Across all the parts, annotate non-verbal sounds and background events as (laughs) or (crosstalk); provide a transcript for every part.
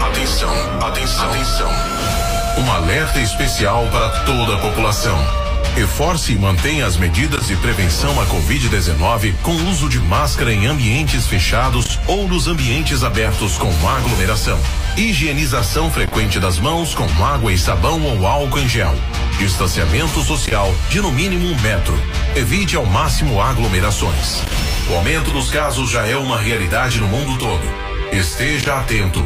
Atenção, atenção, atenção. Um alerta especial para toda a população. Reforce e mantenha as medidas de prevenção à Covid-19 com uso de máscara em ambientes fechados ou nos ambientes abertos com aglomeração. Higienização frequente das mãos com água e sabão ou álcool em gel. Distanciamento social de no mínimo um metro. Evite ao máximo aglomerações. O aumento dos casos já é uma realidade no mundo todo. Esteja atento.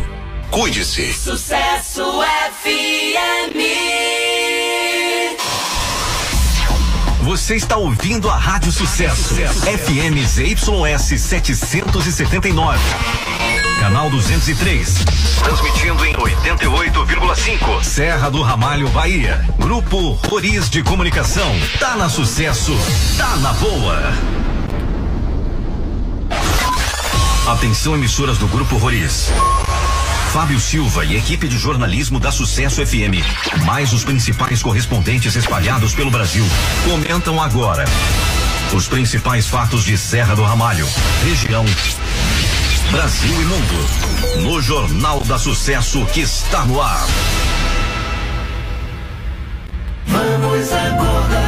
Cuide-se. Sucesso FM. Você está ouvindo a Rádio Sucesso. FM ZYS 779. Canal 203. Transmitindo em 88,5. Serra do Ramalho, Bahia. Grupo Roriz de Comunicação. Tá na sucesso. Tá na boa. Atenção, emissoras do Grupo Roriz. Fábio Silva e equipe de jornalismo da Sucesso FM, mais os principais correspondentes espalhados pelo Brasil, comentam agora os principais fatos de Serra do Ramalho, região, Brasil e mundo, no Jornal da Sucesso que está no ar. Vamos acordar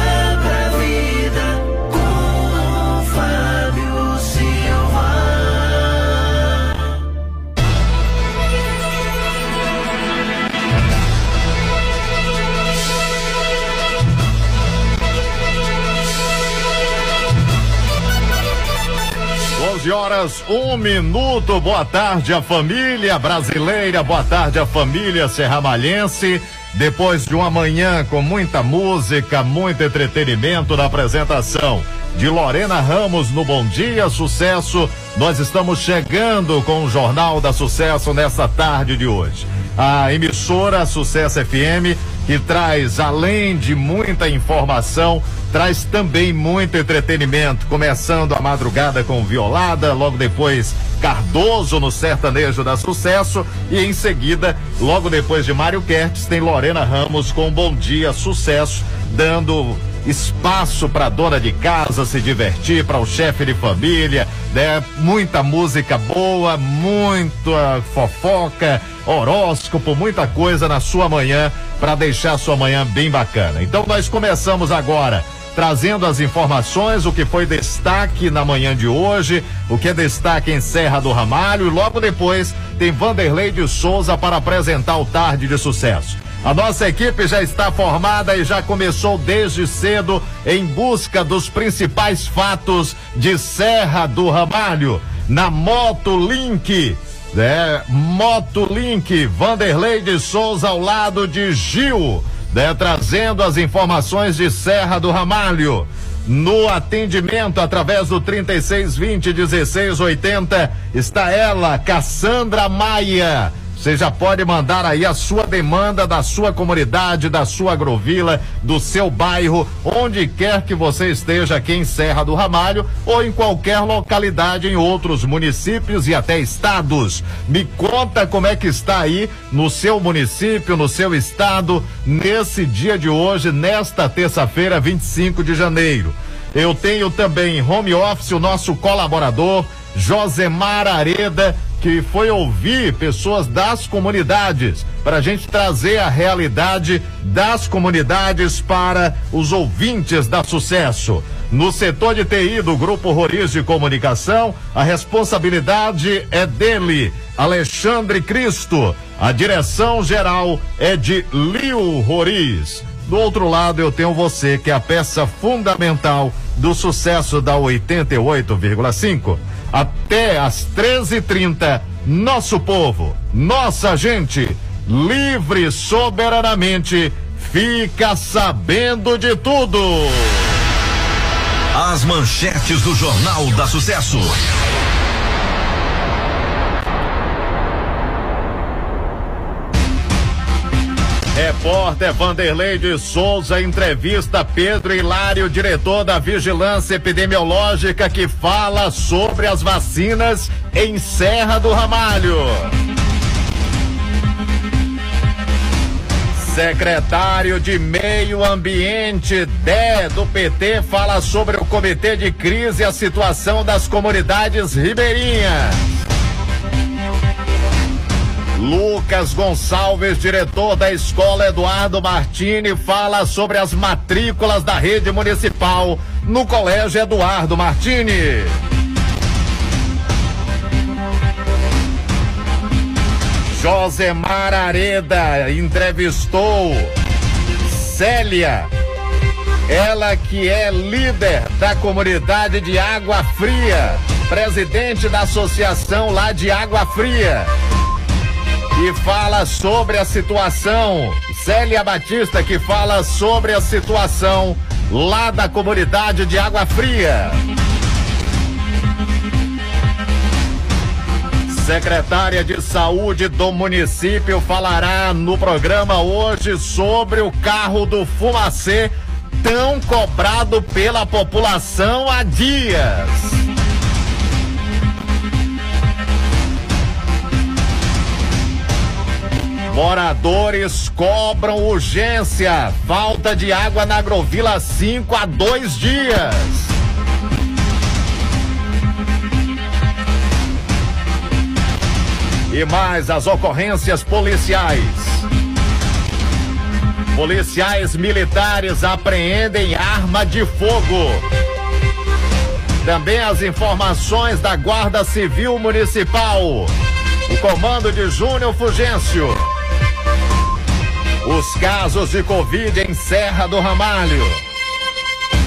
12 horas, um minuto. Boa tarde à família brasileira, boa tarde à família serramalhense. Depois de uma manhã com muita música, muito entretenimento na apresentação de Lorena Ramos no Bom Dia Sucesso, nós estamos chegando com o Jornal da Sucesso nesta tarde de hoje. A emissora Sucesso FM que traz, além de muita informação, traz também muito entretenimento, começando a madrugada com Violada, logo depois Cardoso no Sertanejo da Sucesso e em seguida, logo depois de Mário Kertz, tem Lorena Ramos com Bom Dia Sucesso, dando espaço para dona de casa se divertir, para o chefe de família, né? Muita música boa, muita fofoca, horóscopo, muita coisa na sua manhã para deixar a sua manhã bem bacana. Então nós começamos agora trazendo as informações, o que foi destaque na manhã de hoje, o que é destaque em Serra do Ramalho e logo depois tem Vanderlei de Souza para apresentar o Tarde de Sucesso. A nossa equipe já está formada e já começou desde cedo em busca dos principais fatos de Serra do Ramalho. Na Moto Link, é, Moto Link, Vanderlei de Souza ao lado de Gil, né, trazendo as informações de Serra do Ramalho. No atendimento através do 3620 1680 está ela, Cassandra Maia. Você já pode mandar aí a sua demanda da sua comunidade, da sua agrovila, do seu bairro, onde quer que você esteja aqui em Serra do Ramalho ou em qualquer localidade em outros municípios e até estados. Me conta como é que está aí no seu município, no seu estado, nesse dia de hoje, nesta terça-feira, 25 de janeiro. Eu tenho também em home office o nosso colaborador, Josemar Areda, que foi ouvir pessoas das comunidades, para a gente trazer a realidade das comunidades para os ouvintes da sucesso. No setor de TI do Grupo Roriz de Comunicação, a responsabilidade é dele, Alexandre Cristo. A direção geral é de Liu Roriz. Do outro lado, eu tenho você, que é a peça fundamental do sucesso da 88,5. Até às 13h30, nosso povo, nossa gente, livre soberanamente, fica sabendo de tudo. As manchetes do Jornal da Sucesso. Repórter Vanderlei de Souza entrevista Pedro Hilário, diretor da Vigilância Epidemiológica, que fala sobre as vacinas em Serra do Ramalho. Secretário de Meio Ambiente, Dé, do PT, fala sobre o Comitê de Crise e a situação das comunidades ribeirinhas. Lucas Gonçalves, diretor da escola Eduardo Martini, fala sobre as matrículas da rede municipal no Colégio Eduardo Martini. Josemar Areda entrevistou Célia, ela que é líder da comunidade de Água Fria, presidente da associação lá de Água Fria. E fala sobre a situação, Célia Batista, que fala sobre a situação lá da comunidade de Água Fria. Secretária de Saúde do município falará no programa hoje sobre o carro do Fumacê tão cobrado pela população há dias. Moradores cobram urgência. Falta de água na Agrovila 5 há dois dias. E mais as ocorrências policiais. Policiais militares apreendem arma de fogo. Também as informações da Guarda Civil Municipal. O comando de Júnior Fugêncio. Os casos de Covid em Serra do Ramalho.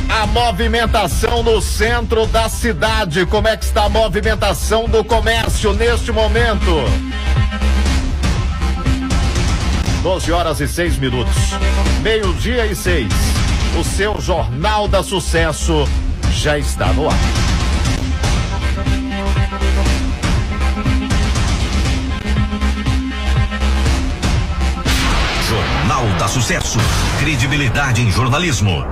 A movimentação no centro da cidade. Como é que está a movimentação do comércio neste momento? 12 horas e 6 minutos. Meio-dia e seis. O seu Jornal da Sucesso já está no ar. Da Sucesso. Credibilidade em jornalismo.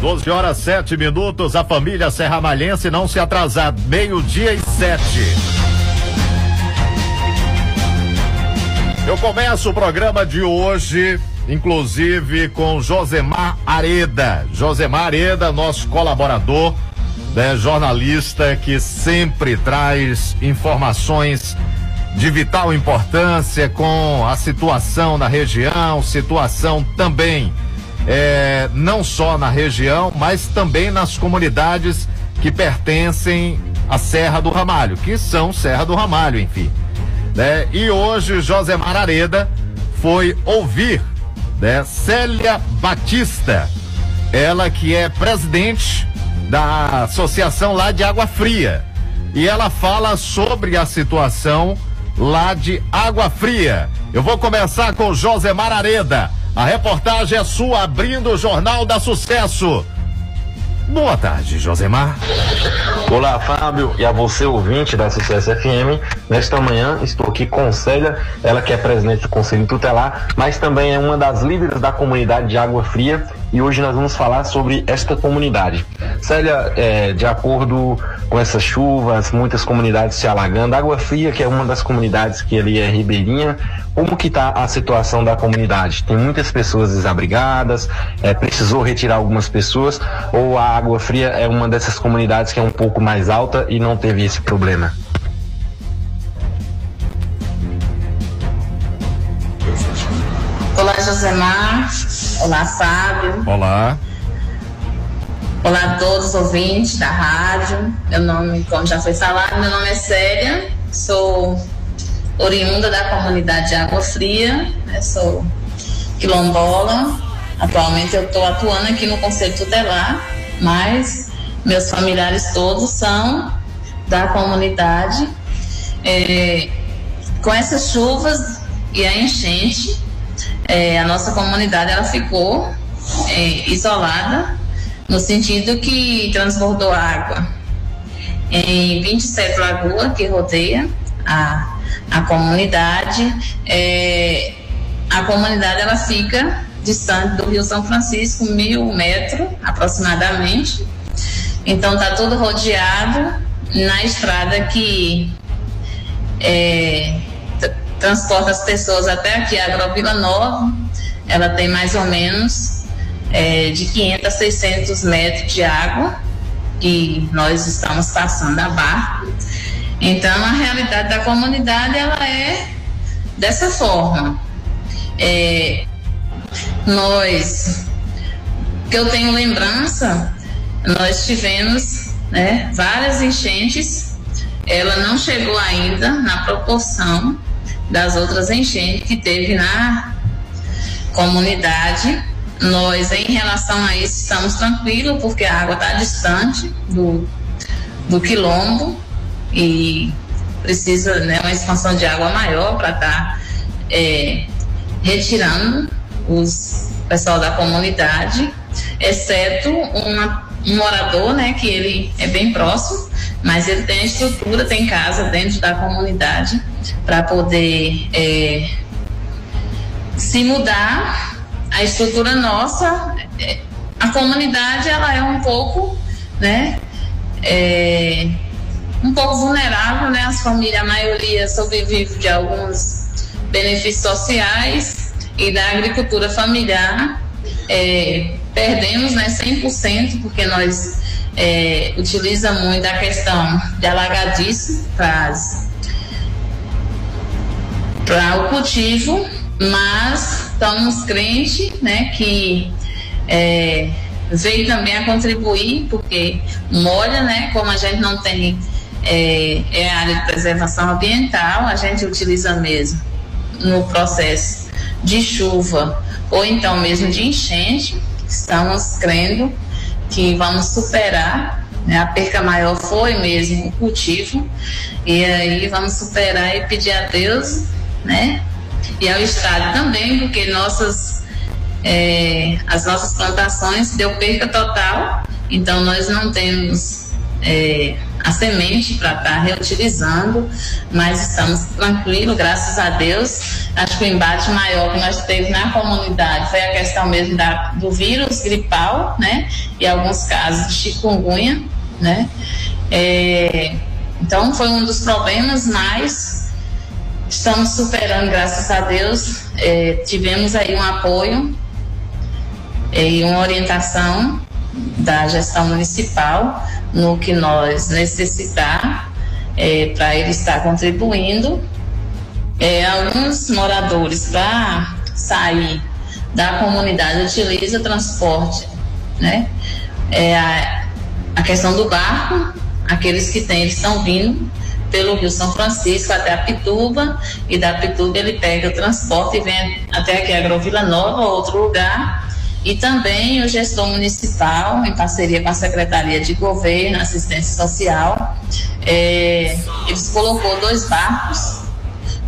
12 horas 7 minutos. A família Serra Malhense não se atrasar. Meio-dia e sete. Eu começo o programa de hoje, inclusive com Josemar Areda. Josemar Areda, nosso colaborador, né, jornalista que sempre traz informações de vital importância com a situação na região, situação também é, não só na região, mas também nas comunidades que pertencem à Serra do Ramalho, que são Serra do Ramalho, enfim. Né? E hoje Josemar Areda foi ouvir né, Célia Batista, ela que é presidente da associação lá de Água Fria. E ela fala sobre a situação lá de Água Fria. Eu vou começar com Josemar Areda. A reportagem é sua, abrindo o Jornal da Sucesso. Boa tarde, Josemar. Olá, Fábio, e a você, ouvinte da Sucesso FM. Nesta manhã estou aqui com Célia, ela que é presidente do Conselho Tutelar, mas também é uma das líderes da comunidade de Água Fria e hoje nós vamos falar sobre esta comunidade. Célia, é, de acordo com essas chuvas, muitas comunidades se alagando, Água Fria, que é uma das comunidades que ali é ribeirinha, como que está a situação da comunidade? Tem muitas pessoas desabrigadas, é, precisou retirar algumas pessoas, ou a Água Fria é uma dessas comunidades que é um pouco mais alta e não teve esse problema? Olá, Josemar. Olá, Fábio. Olá. Olá a todos os ouvintes da rádio. Meu nome, como já foi falado, meu nome é Célia. Sou oriunda da comunidade de Água Fria. Né? Sou quilombola. Atualmente eu estou atuando aqui no Conselho Tutelar, mas meus familiares todos são da comunidade. É, com essas chuvas e a enchente, é, a nossa comunidade ela ficou é, isolada no sentido que transbordou água em 27 lagoas que rodeia a, a comunidade. É, a comunidade ela fica distante do Rio São Francisco, mil metros aproximadamente. Então tá tudo rodeado na estrada que é, transporta as pessoas até aqui, a Agrovila Nova, ela tem mais ou menos é, de 500 a 600 metros de água que nós estamos passando a barco. Então, a realidade da comunidade ela é dessa forma. É, nós, que eu tenho lembrança, nós tivemos né, várias enchentes. Ela não chegou ainda na proporção das outras enchentes que teve na comunidade. Nós, em relação a isso, estamos tranquilos, porque a água está distante do, do quilombo e precisa né, uma expansão de água maior para estar tá, é, retirando os pessoal da comunidade, exceto uma, um morador, né, que ele é bem próximo, mas ele tem estrutura, tem casa dentro da comunidade para poder é, se mudar. A estrutura nossa, é, a comunidade, ela é um pouco, né, é, um pouco vulnerável, né? As famílias, a maioria sobrevive de alguns benefícios sociais e da agricultura familiar. É, perdemos né, 100%, porque nós é, utiliza muito a questão de alagadiço para o cultivo, mas estamos crentes né, que é, veio também a contribuir, porque molha, né, como a gente não tem é, é área de preservação ambiental, a gente utiliza mesmo no processo de chuva ou então mesmo de enchente, estamos crendo que vamos superar. Né? A perca maior foi mesmo o cultivo, e aí vamos superar e pedir a Deus, né? E ao Estado também, porque nossas, é, as nossas plantações deu perca total, então nós não temos. É, a semente para estar tá reutilizando, mas estamos tranquilos, graças a Deus. Acho que o embate maior que nós teve na comunidade foi a questão mesmo da, do vírus gripal, né? E alguns casos de chikungunya, né? É, então foi um dos problemas, mas estamos superando, graças a Deus. É, tivemos aí um apoio é, e uma orientação da gestão municipal no que nós necessitar é, para ele estar contribuindo. É, alguns moradores para sair da comunidade utilizam transporte, né? É a, a questão do barco, aqueles que têm, eles estão vindo pelo Rio São Francisco até a Pituba e da Pituba ele pega o transporte e vem até aqui a Agrovila Nova, outro lugar e também o gestor municipal, em parceria com a Secretaria de Governo, Assistência Social, é, eles colocou dois barcos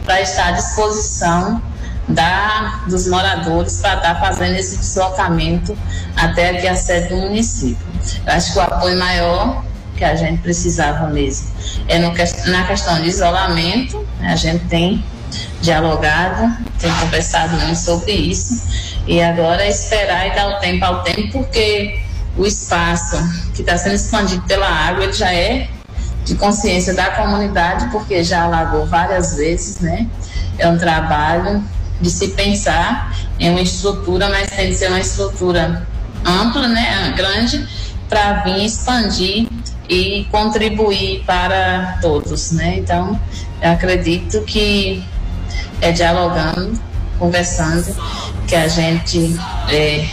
para estar à disposição da, dos moradores para estar fazendo esse deslocamento até aqui a sede do município. Eu acho que o apoio maior que a gente precisava mesmo é no, na questão de isolamento, né, a gente tem dialogado, tem conversado muito sobre isso e agora é esperar e dar o tempo ao tempo, porque o espaço que está sendo expandido pela água, ele já é de consciência da comunidade, porque já alagou várias vezes, né? É um trabalho de se pensar em uma estrutura, mas tem que ser uma estrutura ampla, né? Grande, para vir expandir e contribuir para todos, né? Então, eu acredito que é dialogando, conversando que a gente é,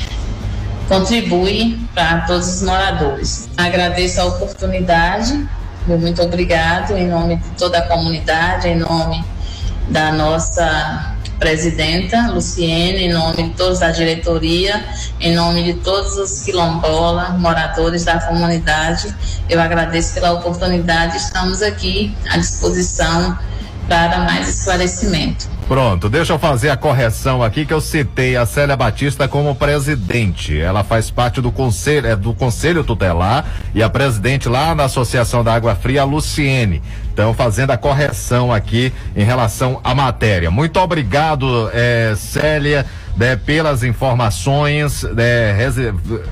contribui para todos os moradores. Agradeço a oportunidade, muito obrigado em nome de toda a comunidade, em nome da nossa presidenta Luciene, em nome de todos da diretoria, em nome de todos os quilombolas, moradores da comunidade. Eu agradeço pela oportunidade, estamos aqui à disposição para mais esclarecimento. Pronto, deixa eu fazer a correção aqui que eu citei a Célia Batista como presidente. Ela faz parte do conselho, é do conselho tutelar e a presidente lá na Associação da Água Fria, a Luciene. Então, fazendo a correção aqui em relação à matéria. Muito obrigado, é, Célia, né, pelas informações né,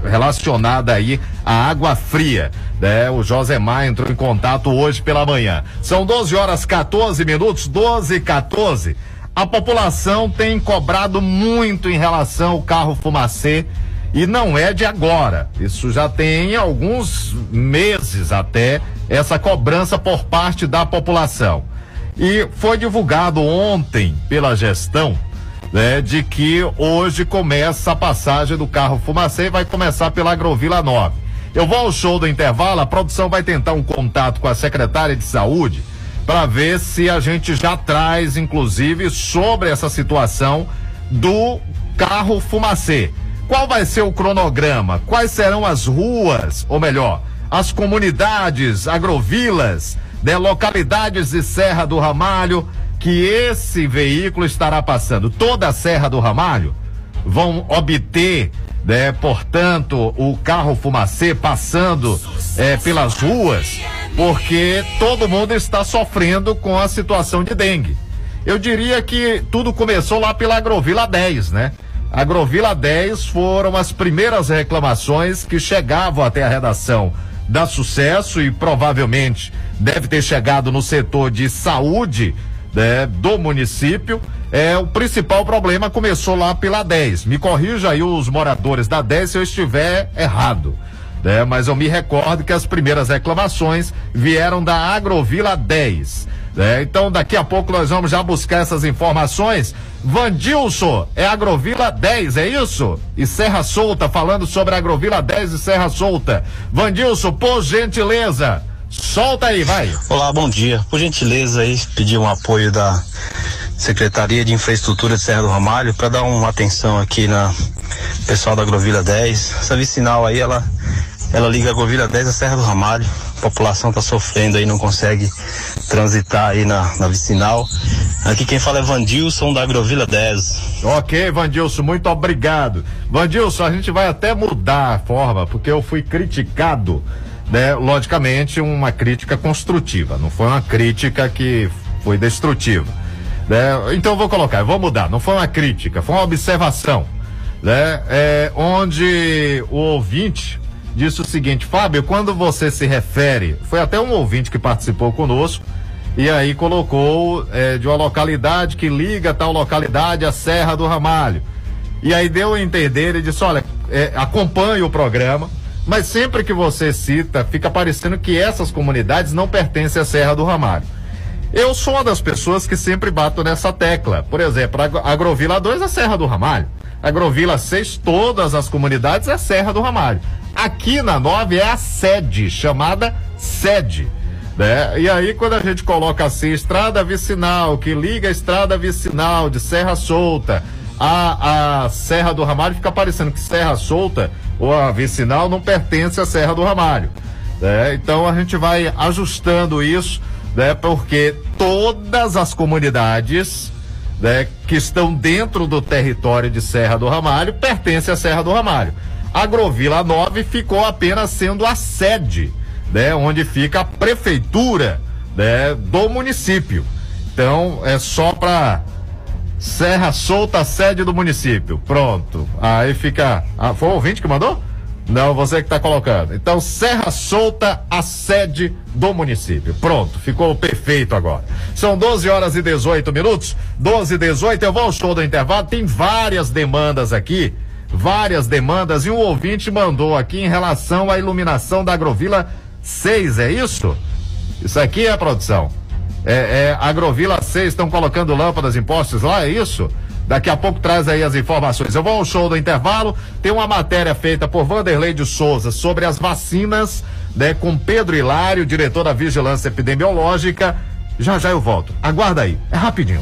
relacionadas aí à água fria. Né? O Josemar entrou em contato hoje pela manhã. São 12 horas 14 minutos, 12 e 14. A população tem cobrado muito em relação ao carro fumacê E não é de agora. Isso já tem alguns meses até essa cobrança por parte da população. E foi divulgado ontem pela gestão né, de que hoje começa a passagem do carro fumacê e vai começar pela Agrovila 9. Eu vou ao show do intervalo, a produção vai tentar um contato com a secretária de saúde para ver se a gente já traz, inclusive, sobre essa situação do carro fumacê. Qual vai ser o cronograma? Quais serão as ruas, ou melhor, as comunidades, agrovilas, né, localidades de Serra do Ramalho que esse veículo estará passando? Toda a Serra do Ramalho vão obter, né, portanto, o carro fumacê passando é, pelas ruas, porque todo mundo está sofrendo com a situação de dengue. Eu diria que tudo começou lá pela Agrovila 10, né? Agrovila 10 foram as primeiras reclamações que chegavam até a redação da Sucesso e provavelmente deve ter chegado no setor de saúde né, do município. É, o principal problema começou lá pela 10. Me corrija aí os moradores da 10 se eu estiver errado. Né, mas eu me recordo que as primeiras reclamações vieram da Agrovila 10. Né, então daqui a pouco nós vamos já buscar essas informações. Vandilson, é Agrovila 10, é isso? E Serra Solta, falando sobre Agrovila 10 e Serra Solta. Vandilson, por gentileza, solta aí, vai. Olá, bom dia. Por gentileza aí, pedir um apoio da Secretaria de Infraestrutura de Serra do Ramalho para dar uma atenção aqui na pessoal da Agrovila 10. Essa vicinal aí, ela ela liga a Agrovila 10 a Serra do Ramalho. A população está sofrendo aí, não consegue transitar aí na, na vicinal. Aqui quem fala é Vandilson da Agrovila 10. Ok, Vandilson, muito obrigado. Vandilson, a gente vai até mudar a forma, porque eu fui criticado, né? Logicamente, uma crítica construtiva, não foi uma crítica que foi destrutiva. Né? Então vou colocar, vou mudar, não foi uma crítica, foi uma observação, né? É, onde o ouvinte disse o seguinte, Fábio, quando você se refere, foi até um ouvinte que participou conosco, e aí colocou é, de uma localidade que liga tal localidade à Serra do Ramalho. E aí deu a entender e disse: olha, é, acompanhe o programa, mas sempre que você cita, fica parecendo que essas comunidades não pertencem à Serra do Ramalho. Eu sou uma das pessoas que sempre bato nessa tecla. Por exemplo, a Agrovila 2 é Serra do Ramalho. Agrovila 6, todas as comunidades é Serra do Ramalho. Aqui na 9 é a sede, chamada sede. Né? E aí, quando a gente coloca assim, estrada vicinal, que liga a estrada vicinal de Serra Solta a, a Serra do Ramalho, fica parecendo que Serra Solta ou a vicinal não pertence à Serra do Ramalho. Né? Então a gente vai ajustando isso, né? Porque todas as comunidades né, que estão dentro do território de Serra do Ramalho pertencem à Serra do Ramalho. Agrovila 9 ficou apenas sendo a sede né, onde fica a prefeitura né, do município. Então é só para Serra Solta, sede do município. Pronto. Aí fica. Ah, foi o ouvinte que mandou? Não, você que está colocando. Então, Serra Solta, a sede do município. Pronto, ficou perfeito agora. São 12 horas e 18 minutos. 12 e 18, eu vou ao show do intervalo. Tem várias demandas aqui. Várias demandas. E um ouvinte mandou aqui em relação à iluminação da Agrovila 6, é isso? Isso aqui é a produção. É, é Agrovila 6 estão colocando lâmpadas em postes lá, é isso? Daqui a pouco traz aí as informações. Eu vou ao show do intervalo. Tem uma matéria feita por Vanderlei de Souza sobre as vacinas, né, com Pedro Hilário, diretor da Vigilância Epidemiológica. Já já eu volto. Aguarda aí. É rapidinho.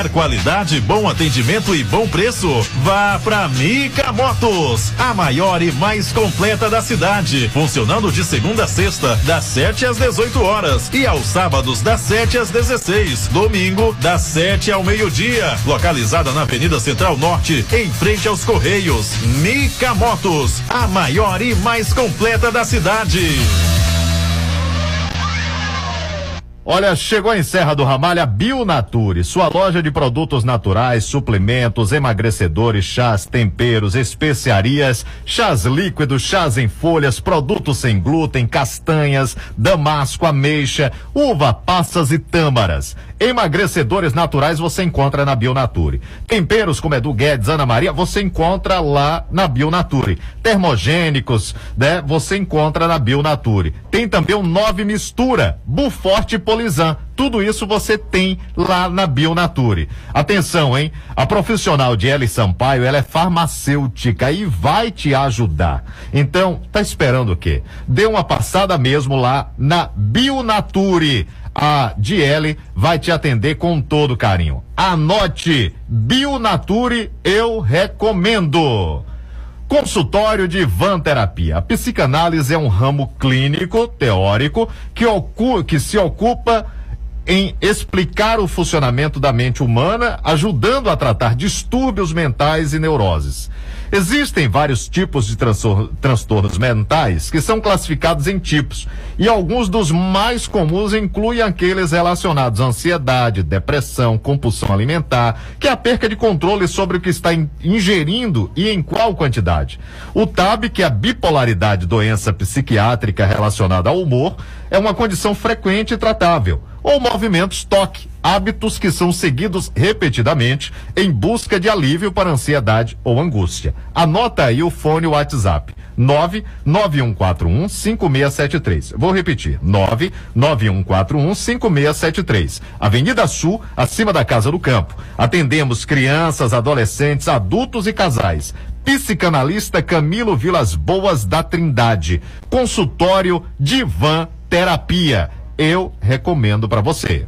qualidade, bom atendimento atendimento e bom preço, vá pra Mica Motos, a maior e mais completa da cidade, funcionando de segunda a sexta, das 7 às 18 horas. E aos sábados das 7 às 16, domingo das 7 ao meio-dia, localizada na Avenida Central Norte, em frente aos Correios. Mica Motos, a maior e mais completa da cidade. Olha, chegou em Serra do Ramalho a Bionature, sua loja de produtos naturais, suplementos, emagrecedores, chás, temperos, especiarias, chás líquidos, chás em folhas, produtos sem glúten, castanhas, damasco, ameixa, uva, passas e tâmaras. Emagrecedores naturais você encontra na Bionature. Temperos como Edu Guedes, Ana Maria, você encontra lá na Bionature. Termogênicos, né? Você encontra na Bionature. Tem também o Nove Mistura, Buforte e Polizan. Tudo isso você tem lá na Bionature. Atenção, hein? A profissional de Eli Sampaio, ela é farmacêutica e vai te ajudar. Então, tá esperando o quê? Dê uma passada mesmo lá na Bionature. A Diele vai te atender com todo carinho. Anote, Bionature eu recomendo. Consultório de Van Terapia. A psicanálise é um ramo clínico, teórico, que, que se ocupa em explicar o funcionamento da mente humana, ajudando a tratar distúrbios mentais e neuroses. Existem vários tipos de transtor transtornos mentais que são classificados em tipos, e alguns dos mais comuns incluem aqueles relacionados à ansiedade, depressão, compulsão alimentar, que é a perca de controle sobre o que está in ingerindo e em qual quantidade. O TAB, que é a bipolaridade, doença psiquiátrica relacionada ao humor, é uma condição frequente e tratável ou movimentos toque, hábitos que são seguidos repetidamente em busca de alívio para ansiedade ou angústia. Anota aí o fone WhatsApp. 99141 5673. Vou repetir. 99141 5673. Avenida Sul, acima da Casa do Campo. Atendemos crianças, adolescentes, adultos e casais. Psicanalista Camilo Vilas Boas da Trindade. Consultório Divan Terapia eu recomendo para você.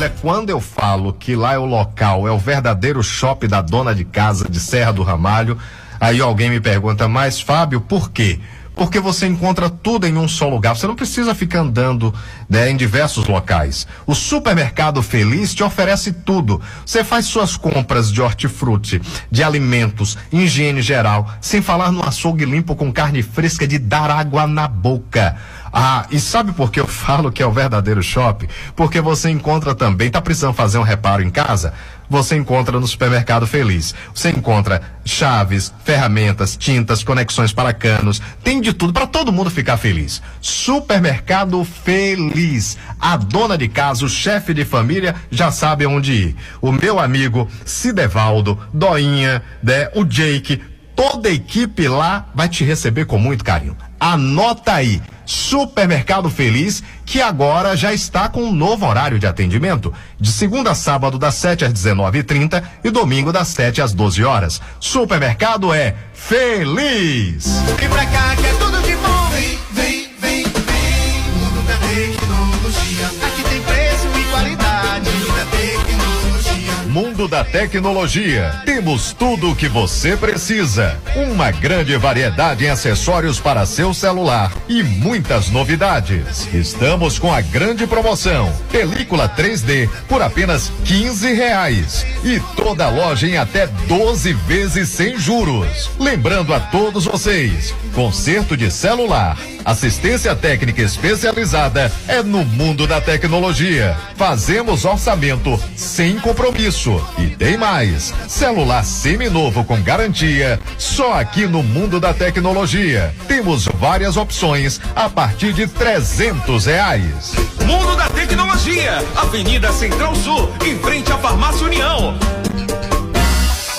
quando eu falo que lá é o local, é o verdadeiro shopping da dona de casa de Serra do Ramalho, aí alguém me pergunta, mas Fábio, por quê? Porque você encontra tudo em um só lugar. Você não precisa ficar andando né, em diversos locais. O supermercado Feliz te oferece tudo. Você faz suas compras de hortifruti, de alimentos, higiene geral, sem falar no açougue limpo com carne fresca de dar água na boca. Ah, e sabe por que eu (laughs) falo que é o verdadeiro shopping? Porque você encontra também, tá precisando fazer um reparo em casa? Você encontra no supermercado Feliz. Você encontra chaves, ferramentas, tintas, conexões para canos, tem de tudo para todo mundo ficar feliz. Supermercado Feliz. A dona de casa, o chefe de família já sabe onde ir. O meu amigo Cidevaldo, Doinha, né, o Jake, toda a equipe lá vai te receber com muito carinho. Anota aí. Supermercado Feliz, que agora já está com um novo horário de atendimento, de segunda a sábado das 7 às 19h30 e, e domingo das 7 às 12 horas. Supermercado é Feliz. Vem pra cá que é tudo de bom. Vem, vem, vem, vem. Mundo da tecnologia. Aqui tem preço e qualidade. Mundo da tecnologia. mundo da tecnologia. Temos tudo o que você precisa. Uma grande variedade em acessórios para seu celular e muitas novidades. Estamos com a grande promoção: película 3D por apenas 15 reais e toda loja em até 12 vezes sem juros. Lembrando a todos vocês, conserto de celular, assistência técnica especializada é no mundo da tecnologia. Fazemos orçamento sem compromisso. E tem mais: celular seminovo com garantia, só aqui no mundo da tecnologia. Temos várias opções a partir de 300 reais. Mundo da Tecnologia, Avenida Central Sul, em frente à Farmácia União.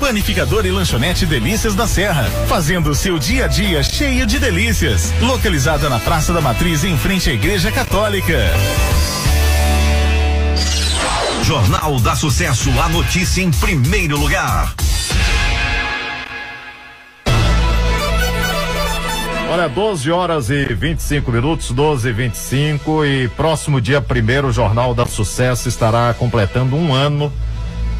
Panificador e lanchonete Delícias da Serra, fazendo o seu dia a dia cheio de delícias. Localizada na Praça da Matriz, em frente à Igreja Católica. Jornal da Sucesso, a notícia em primeiro lugar. Olha, 12 horas e 25 minutos, 12 e 25 e próximo dia primeiro o Jornal da Sucesso estará completando um ano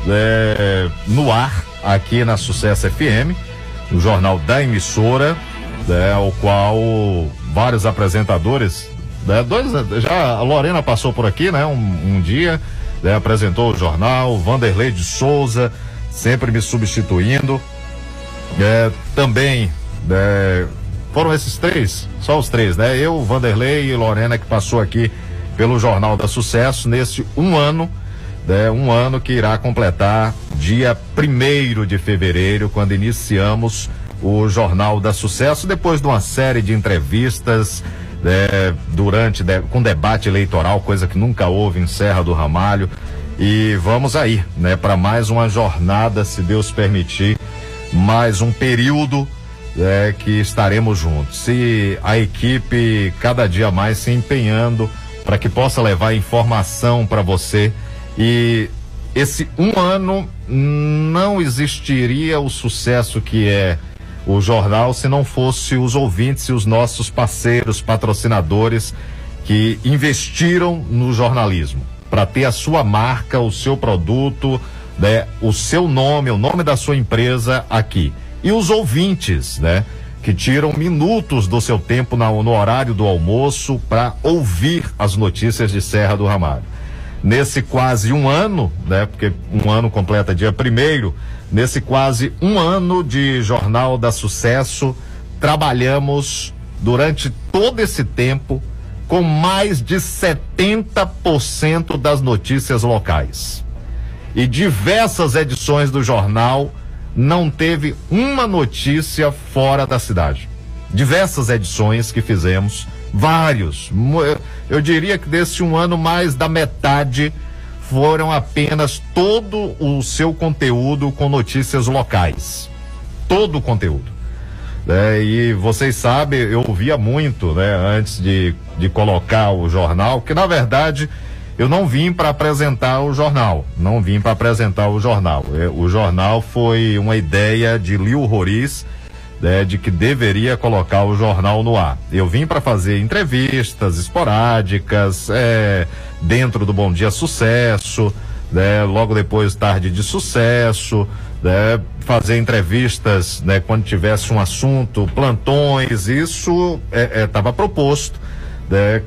é, no ar aqui na Sucesso FM, o jornal da emissora, né, o qual vários apresentadores, né, dois, já a Lorena passou por aqui, né, um, um dia, né, apresentou o jornal, Vanderlei de Souza, sempre me substituindo, é, também, né, foram esses três, só os três, né? Eu, Vanderlei e Lorena que passou aqui pelo Jornal da Sucesso nesse um ano, né? Um ano que irá completar dia primeiro de fevereiro, quando iniciamos o Jornal da Sucesso, depois de uma série de entrevistas né, durante de, com debate eleitoral, coisa que nunca houve em Serra do Ramalho. E vamos aí, né, para mais uma jornada, se Deus permitir, mais um período é, que estaremos juntos. E a equipe cada dia mais se empenhando para que possa levar informação para você. E esse um ano não existiria o sucesso que é o jornal se não fosse os ouvintes e os nossos parceiros, patrocinadores que investiram no jornalismo para ter a sua marca, o seu produto, né, o seu nome, o nome da sua empresa aqui e os ouvintes, né? Que tiram minutos do seu tempo na, no horário do almoço para ouvir as notícias de Serra do Ramalho. Nesse quase um ano, né? Porque um ano completa dia primeiro, nesse quase um ano de Jornal da Sucesso, trabalhamos durante todo esse tempo com mais de 70% das notícias locais. E diversas edições do jornal não teve uma notícia fora da cidade. Diversas edições que fizemos, vários. Eu diria que desse um ano, mais da metade foram apenas todo o seu conteúdo com notícias locais. Todo o conteúdo. É, e vocês sabem, eu ouvia muito, né, antes de, de colocar o jornal, que na verdade eu não vim para apresentar o jornal, não vim para apresentar o jornal. É, o jornal foi uma ideia de Lil Roriz, né, de que deveria colocar o jornal no ar. Eu vim para fazer entrevistas esporádicas, é, dentro do Bom Dia Sucesso, né, logo depois Tarde de Sucesso, né, fazer entrevistas né, quando tivesse um assunto, plantões, isso estava é, é, proposto. Né,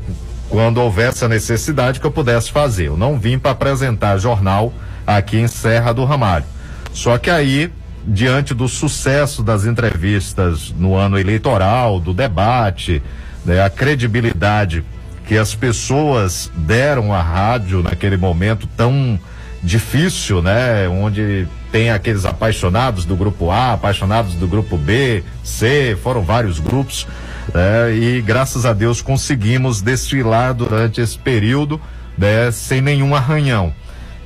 quando houvesse a necessidade que eu pudesse fazer. Eu não vim para apresentar jornal aqui em Serra do Ramalho. Só que aí, diante do sucesso das entrevistas no ano eleitoral, do debate, né, a credibilidade que as pessoas deram à rádio naquele momento tão difícil, né, onde tem aqueles apaixonados do grupo A, apaixonados do grupo B, C, foram vários grupos né? E graças a Deus conseguimos desfilar durante esse período né, sem nenhum arranhão.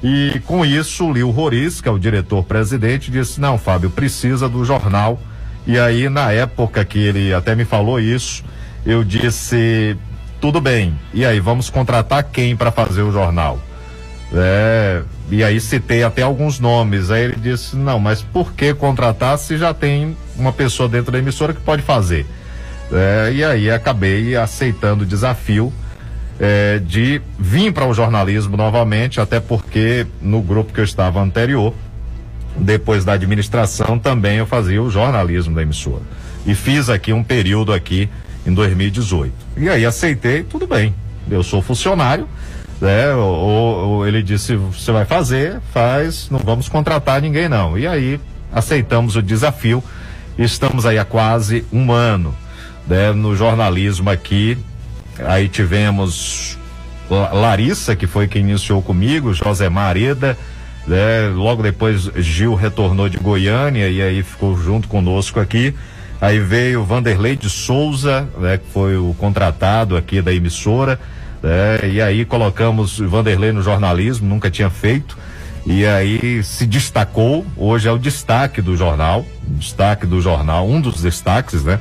E com isso, o Lio Roriz, que é o diretor-presidente, disse: Não, Fábio, precisa do jornal. E aí, na época que ele até me falou isso, eu disse: Tudo bem. E aí, vamos contratar quem para fazer o jornal? É, e aí citei até alguns nomes. Aí ele disse: Não, mas por que contratar se já tem uma pessoa dentro da emissora que pode fazer? É, e aí acabei aceitando o desafio é, de vir para o jornalismo novamente, até porque no grupo que eu estava anterior, depois da administração, também eu fazia o jornalismo da emissora. E fiz aqui um período aqui em 2018. E aí aceitei, tudo bem. Eu sou funcionário, né? Ou, ou ele disse, você vai fazer, faz, não vamos contratar ninguém não. E aí aceitamos o desafio. Estamos aí há quase um ano né, no jornalismo aqui Aí tivemos Larissa, que foi quem iniciou comigo, José Mareda, né? Logo depois Gil retornou de Goiânia e aí ficou junto conosco aqui. Aí veio Vanderlei de Souza, né? Que foi o contratado aqui da emissora, né? E aí colocamos Vanderlei no jornalismo, nunca tinha feito. E aí se destacou, hoje é o destaque do jornal, destaque do jornal, um dos destaques, né?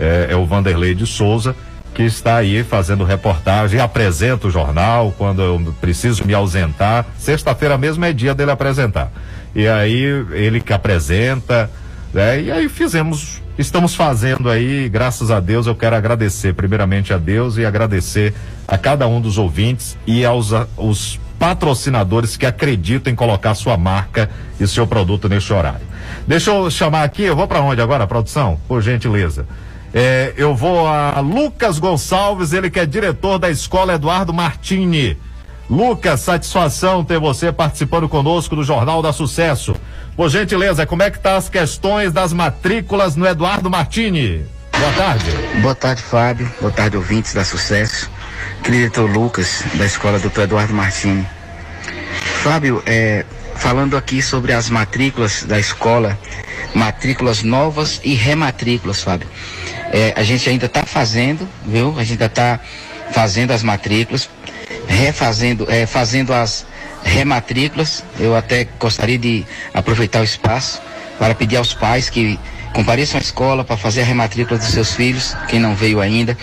É, é o Vanderlei de Souza que está aí fazendo reportagem, apresenta o jornal quando eu preciso me ausentar. Sexta-feira mesmo é dia dele apresentar. E aí ele que apresenta, né? E aí fizemos, estamos fazendo aí, graças a Deus, eu quero agradecer primeiramente a Deus e agradecer a cada um dos ouvintes e aos os patrocinadores que acreditam em colocar sua marca e seu produto neste horário. Deixa eu chamar aqui, eu vou para onde agora, produção? Por gentileza. É, eu vou a Lucas Gonçalves, ele que é diretor da escola Eduardo Martini. Lucas, satisfação ter você participando conosco do Jornal da Sucesso. Por gentileza, como é que tá as questões das matrículas no Eduardo Martini? Boa tarde. Boa tarde, Fábio. Boa tarde, ouvintes da Sucesso. Diretor Lucas, da escola do Eduardo Martini. Fábio, é, falando aqui sobre as matrículas da escola, matrículas novas e rematrículas, Fábio. É, a gente ainda está fazendo, viu? A gente ainda está fazendo as matrículas, refazendo, é, fazendo as rematrículas. Eu até gostaria de aproveitar o espaço para pedir aos pais que compareçam à escola para fazer a rematrícula dos seus filhos, quem não veio ainda.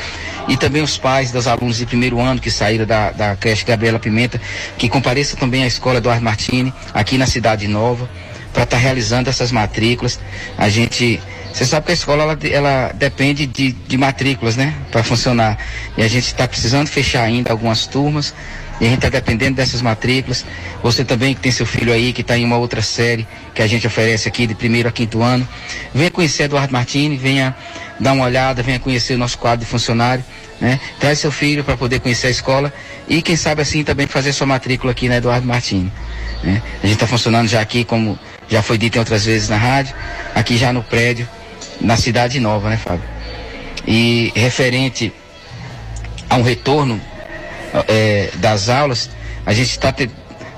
E também os pais dos alunos de primeiro ano que saíram da, da creche Gabriela Pimenta, que compareçam também à escola Eduardo Martini, aqui na Cidade Nova, para estar tá realizando essas matrículas. A gente você sabe que a escola ela, ela depende de, de matrículas, né? Para funcionar. E a gente está precisando fechar ainda algumas turmas. E a gente está dependendo dessas matrículas. Você também que tem seu filho aí, que está em uma outra série que a gente oferece aqui de primeiro a quinto ano. Venha conhecer Eduardo Martini, venha dar uma olhada, venha conhecer o nosso quadro de funcionário. Né? Traz seu filho para poder conhecer a escola e quem sabe assim também fazer sua matrícula aqui na Eduardo Martini. Né? A gente está funcionando já aqui, como já foi dito em outras vezes na rádio, aqui já no prédio na Cidade Nova, né, Fábio? E referente a um retorno é, das aulas, a gente está te,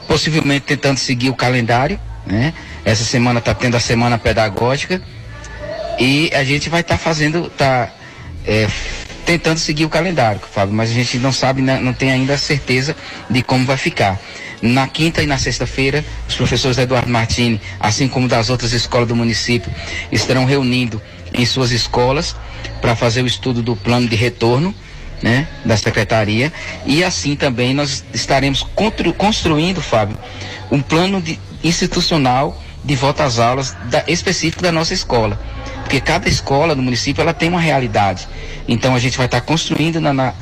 possivelmente tentando seguir o calendário, né? Essa semana está tendo a semana pedagógica e a gente vai estar tá fazendo, tá é, tentando seguir o calendário, Fábio, mas a gente não sabe, né, não tem ainda certeza de como vai ficar. Na quinta e na sexta-feira, os professores Eduardo Martini, assim como das outras escolas do município, estarão reunindo em suas escolas para fazer o estudo do plano de retorno né, da secretaria e assim também nós estaremos construindo, Fábio, um plano de, institucional de volta às aulas da, específico da nossa escola, porque cada escola do município ela tem uma realidade. Então a gente vai estar construindo na, na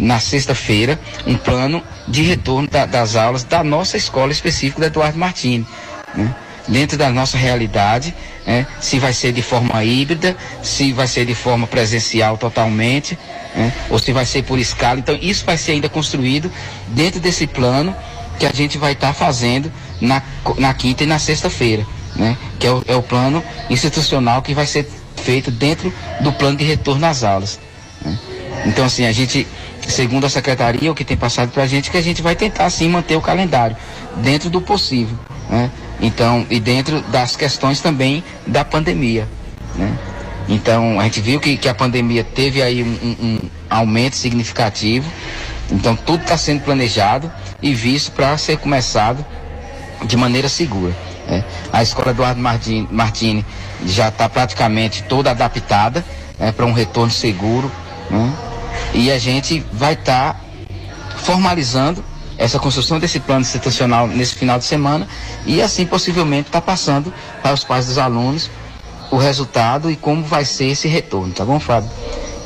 na sexta-feira um plano de retorno da, das aulas da nossa escola específica da Eduardo Martini. Né? Dentro da nossa realidade, né? se vai ser de forma híbrida, se vai ser de forma presencial totalmente, né? ou se vai ser por escala. Então, isso vai ser ainda construído dentro desse plano que a gente vai estar tá fazendo na, na quinta e na sexta-feira, né? que é o, é o plano institucional que vai ser feito dentro do plano de retorno às aulas. Né? Então, assim, a gente segundo a secretaria, o que tem passado para a gente, que a gente vai tentar sim manter o calendário dentro do possível, né? Então, e dentro das questões também da pandemia, né? Então, a gente viu que, que a pandemia teve aí um, um, um aumento significativo, então tudo está sendo planejado e visto para ser começado de maneira segura. né? A escola Eduardo Martini, Martini já está praticamente toda adaptada né, para um retorno seguro. né? E a gente vai estar formalizando essa construção desse plano institucional nesse final de semana e assim possivelmente está passando para os pais dos alunos o resultado e como vai ser esse retorno, tá bom, Fábio?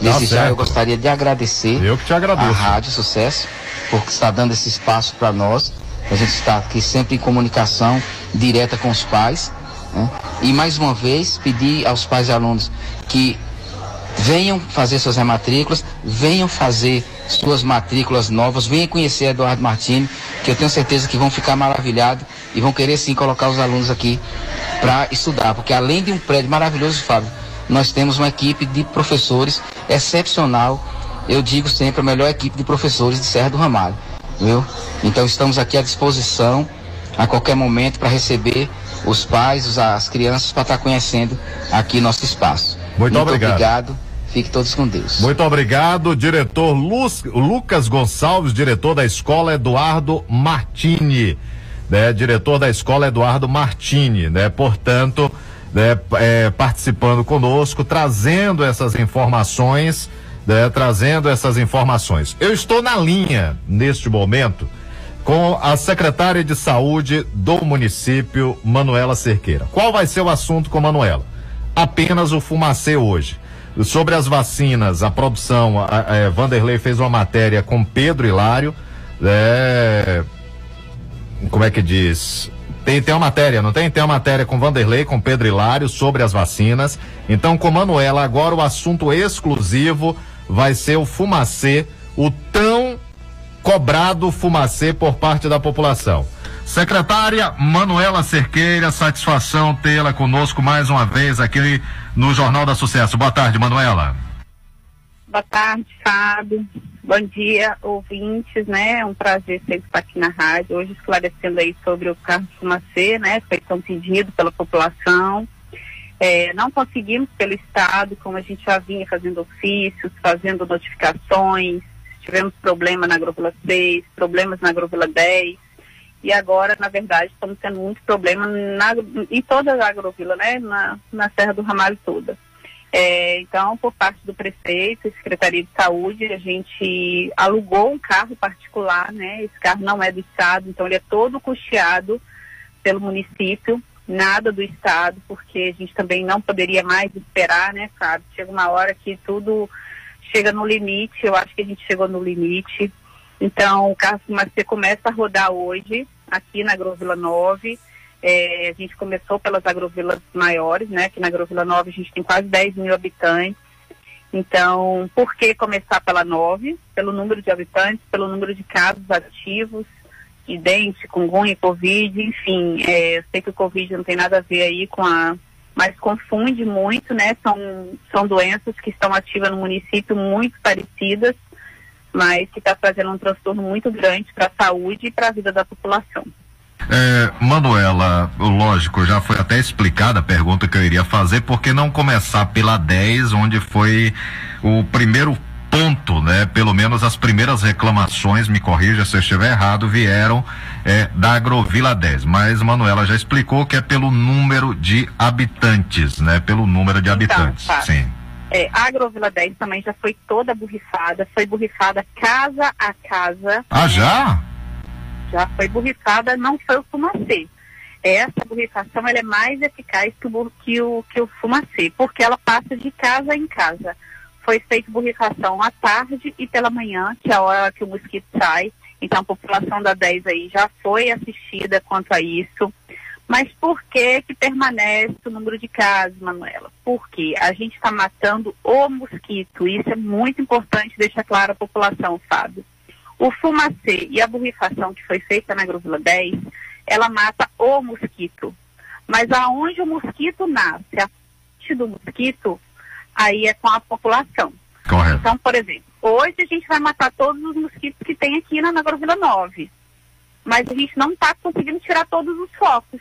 Desde já certo. eu gostaria de agradecer Eu que te agradeço. a Rádio Sucesso por estar dando esse espaço para nós. A gente está aqui sempre em comunicação direta com os pais. né? E mais uma vez pedir aos pais e alunos que venham fazer suas rematrículas, venham fazer suas matrículas novas, venham conhecer Eduardo Martini, que eu tenho certeza que vão ficar maravilhados e vão querer sim colocar os alunos aqui para estudar, porque além de um prédio maravilhoso, Fábio, nós temos uma equipe de professores excepcional. Eu digo sempre a melhor equipe de professores de Serra do Ramalho, viu? Então estamos aqui à disposição a qualquer momento para receber os pais, as crianças para estar conhecendo aqui nosso espaço. Muito obrigado. obrigado. Fique todos com Deus. Muito obrigado, diretor Luz- Lucas Gonçalves, diretor da escola Eduardo Martini, né? Diretor da escola Eduardo Martini, né? Portanto, né, é, participando conosco, trazendo essas informações, né? Trazendo essas informações. Eu estou na linha neste momento com a secretária de saúde do município, Manuela Cerqueira. Qual vai ser o assunto com Manuela? Apenas o fumacê hoje. Sobre as vacinas, a produção, a, a, Vanderlei fez uma matéria com Pedro Hilário, é, como é que diz? Tem, tem uma matéria, não tem? Tem uma matéria com Vanderlei, com Pedro Hilário sobre as vacinas. Então, com Manuela, agora o assunto exclusivo vai ser o fumacê, o tão cobrado fumacê por parte da população. Secretária Manuela Cerqueira, satisfação tê-la conosco mais uma vez aqui no Jornal da Sucesso. Boa tarde, Manuela. Boa tarde, Fábio. Bom dia, ouvintes, né? É um prazer sempre estar aqui na rádio, hoje esclarecendo aí sobre o carro fumacê, né? Foi tão pedido pela população. É, não conseguimos pelo Estado, como a gente já vinha fazendo ofícios, fazendo notificações, tivemos problema na agrovila 6, problemas na agrovila 10, e agora, na verdade, estamos tendo muito problema na, em toda a agrovila, né? Na, na Serra do Ramalho toda. É, então, por parte do prefeito e Secretaria de Saúde, a gente alugou um carro particular, né? Esse carro não é do Estado, então ele é todo custeado pelo município, nada do Estado, porque a gente também não poderia mais esperar, né, Fábio? Chega uma hora que tudo chega no limite, eu acho que a gente chegou no limite. Então, o carro Fumacê começa a rodar hoje, aqui na Agrovila 9. É, a gente começou pelas agrovilas maiores, né? Que na Agrovila 9 a gente tem quase 10 mil habitantes. Então, por que começar pela 9? Pelo número de habitantes, pelo número de casos ativos, de dente, cungunha, Covid, enfim. É, eu sei que o Covid não tem nada a ver aí com a. Mas confunde muito, né? São, são doenças que estão ativas no município muito parecidas, mas que está trazendo um transtorno muito grande para a saúde e para a vida da população. É, Manuela, lógico, já foi até explicada a pergunta que eu iria fazer, por que não começar pela 10, onde foi o primeiro ponto, né? Pelo menos as primeiras reclamações, me corrija se eu estiver errado, vieram é, da Agrovila 10. Mas Manuela já explicou que é pelo número de habitantes, né? Pelo número de habitantes. Fábio. Sim. É, a Agrovila 10 também já foi toda borrifada, foi borrifada casa a casa. Ah, já? Já foi borrifada, não foi o fumacê. Essa borrifação ela é mais eficaz que o, que, o, que o fumacê, porque ela passa de casa em casa. Foi feita borrifação à tarde e pela manhã, que é a hora que o mosquito sai. Então a população da 10 aí já foi assistida quanto a isso. Mas por que que permanece o número de casos, Manuela? Porque a gente está matando o mosquito. Isso é muito importante deixar claro à população, Fábio. O fumacê e a borrifação que foi feita na Agrovila 10, ela mata o mosquito. Mas aonde o mosquito nasce, a parte do mosquito, aí é com a população. Correto. Então, por exemplo, hoje a gente vai matar todos os mosquitos que tem aqui na Agrovila 9. Mas a gente não está conseguindo tirar todos os focos.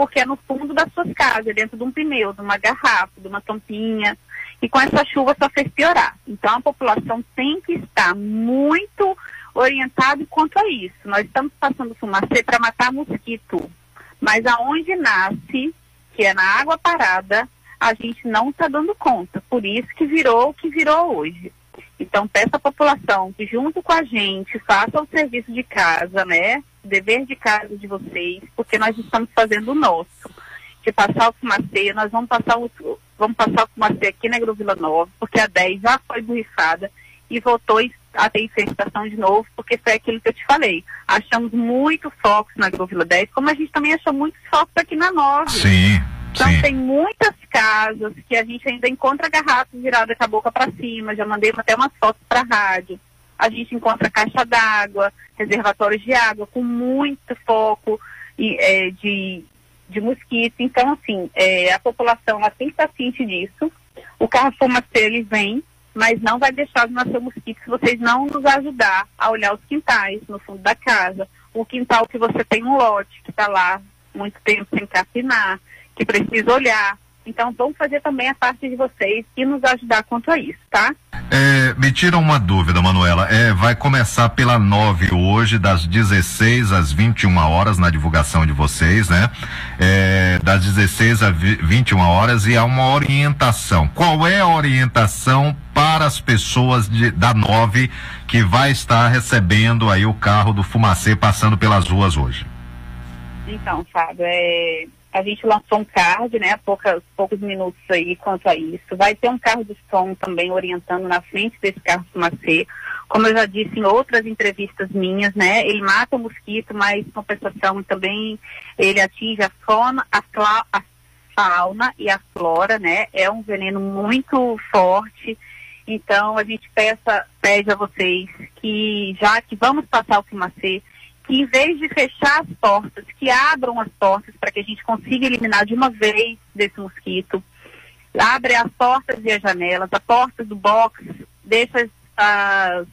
Porque é no fundo das suas casas, dentro de um pneu, de uma garrafa, de uma tampinha. E com essa chuva só fez piorar. Então a população tem que estar muito orientado quanto a isso. Nós estamos passando fumacê para matar mosquito, mas aonde nasce, que é na água parada, a gente não está dando conta. Por isso que virou o que virou hoje. Então, peço à população que, junto com a gente, faça o serviço de casa, né? Dever de casa de vocês, porque nós estamos fazendo o nosso. De passar o fumacê, nós vamos passar o, vamos passar o fumacê aqui na Agrovila Nova, porque a 10 já foi borrifada e voltou a ter infestação de novo, porque foi aquilo que eu te falei. Achamos muito focos na Agrovila 10, como a gente também achou muitos focos aqui na 9. Sim. Então Sim. tem muitas casas que a gente ainda encontra garrafas viradas com a boca para cima. Já mandei até umas fotos para a rádio. A gente encontra caixa d'água, reservatórios de água com muito foco e, é, de, de mosquito. Então, assim, é, a população ela tem que estar ciente disso. O carro fumacê ele vem, mas não vai deixar de nascer mosquito se vocês não nos ajudar a olhar os quintais no fundo da casa. O quintal que você tem um lote que está lá muito tempo sem capinar, que precisa olhar. Então, vamos fazer também a parte de vocês e nos ajudar quanto a isso, tá? É, me tira uma dúvida, Manuela. É, vai começar pela 9 hoje, das 16 às 21 horas, na divulgação de vocês, né? É, das 16 às vi- 21 horas e há uma orientação. Qual é a orientação para as pessoas de- da 9 que vai estar recebendo aí o carro do Fumacê passando pelas ruas hoje? Então, Fábio, é, a gente lançou um card, né, há poucas, poucos minutos aí quanto a isso. Vai ter um carro de som também orientando na frente desse carro fumacê. Como eu já disse em outras entrevistas minhas, né, ele mata o mosquito, mas compensação também ele atinge a fauna, a, cla- a fauna e a flora, né, é um veneno muito forte. Então, a gente peça, pede a vocês que, já que vamos passar o fumacê, que em vez de fechar as portas, que abram as portas para que a gente consiga eliminar de uma vez desse mosquito. Abre as portas e as janelas, a porta do box, deixa as,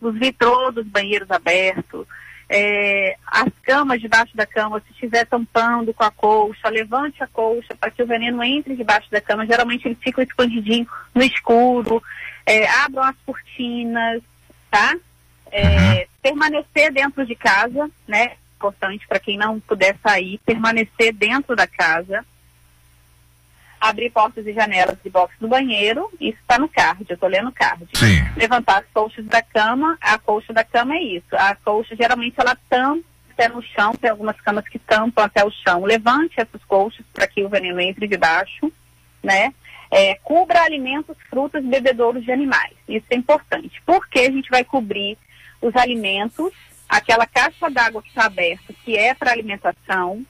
os vitrô dos banheiros abertos, é, as camas debaixo da cama, se estiver tampando com a colcha, levante a colcha para que o veneno entre debaixo da cama. Geralmente ele fica escondidinho no escuro. É, abram as cortinas, tá? É, Permanecer dentro de casa, né? Importante para quem não puder sair, permanecer dentro da casa. Abrir portas e janelas de box do banheiro, isso está no card, eu estou lendo o card. Sim. Levantar as colchas da cama, a colcha da cama é isso. A colcha geralmente ela tampa até no chão, tem algumas camas que tampam até o chão. Levante essas colchas para que o veneno entre debaixo, né? É, cubra alimentos, frutas e bebedouros de animais. Isso é importante. Porque a gente vai cobrir os alimentos, aquela caixa d'água que está aberta, que é para alimentação,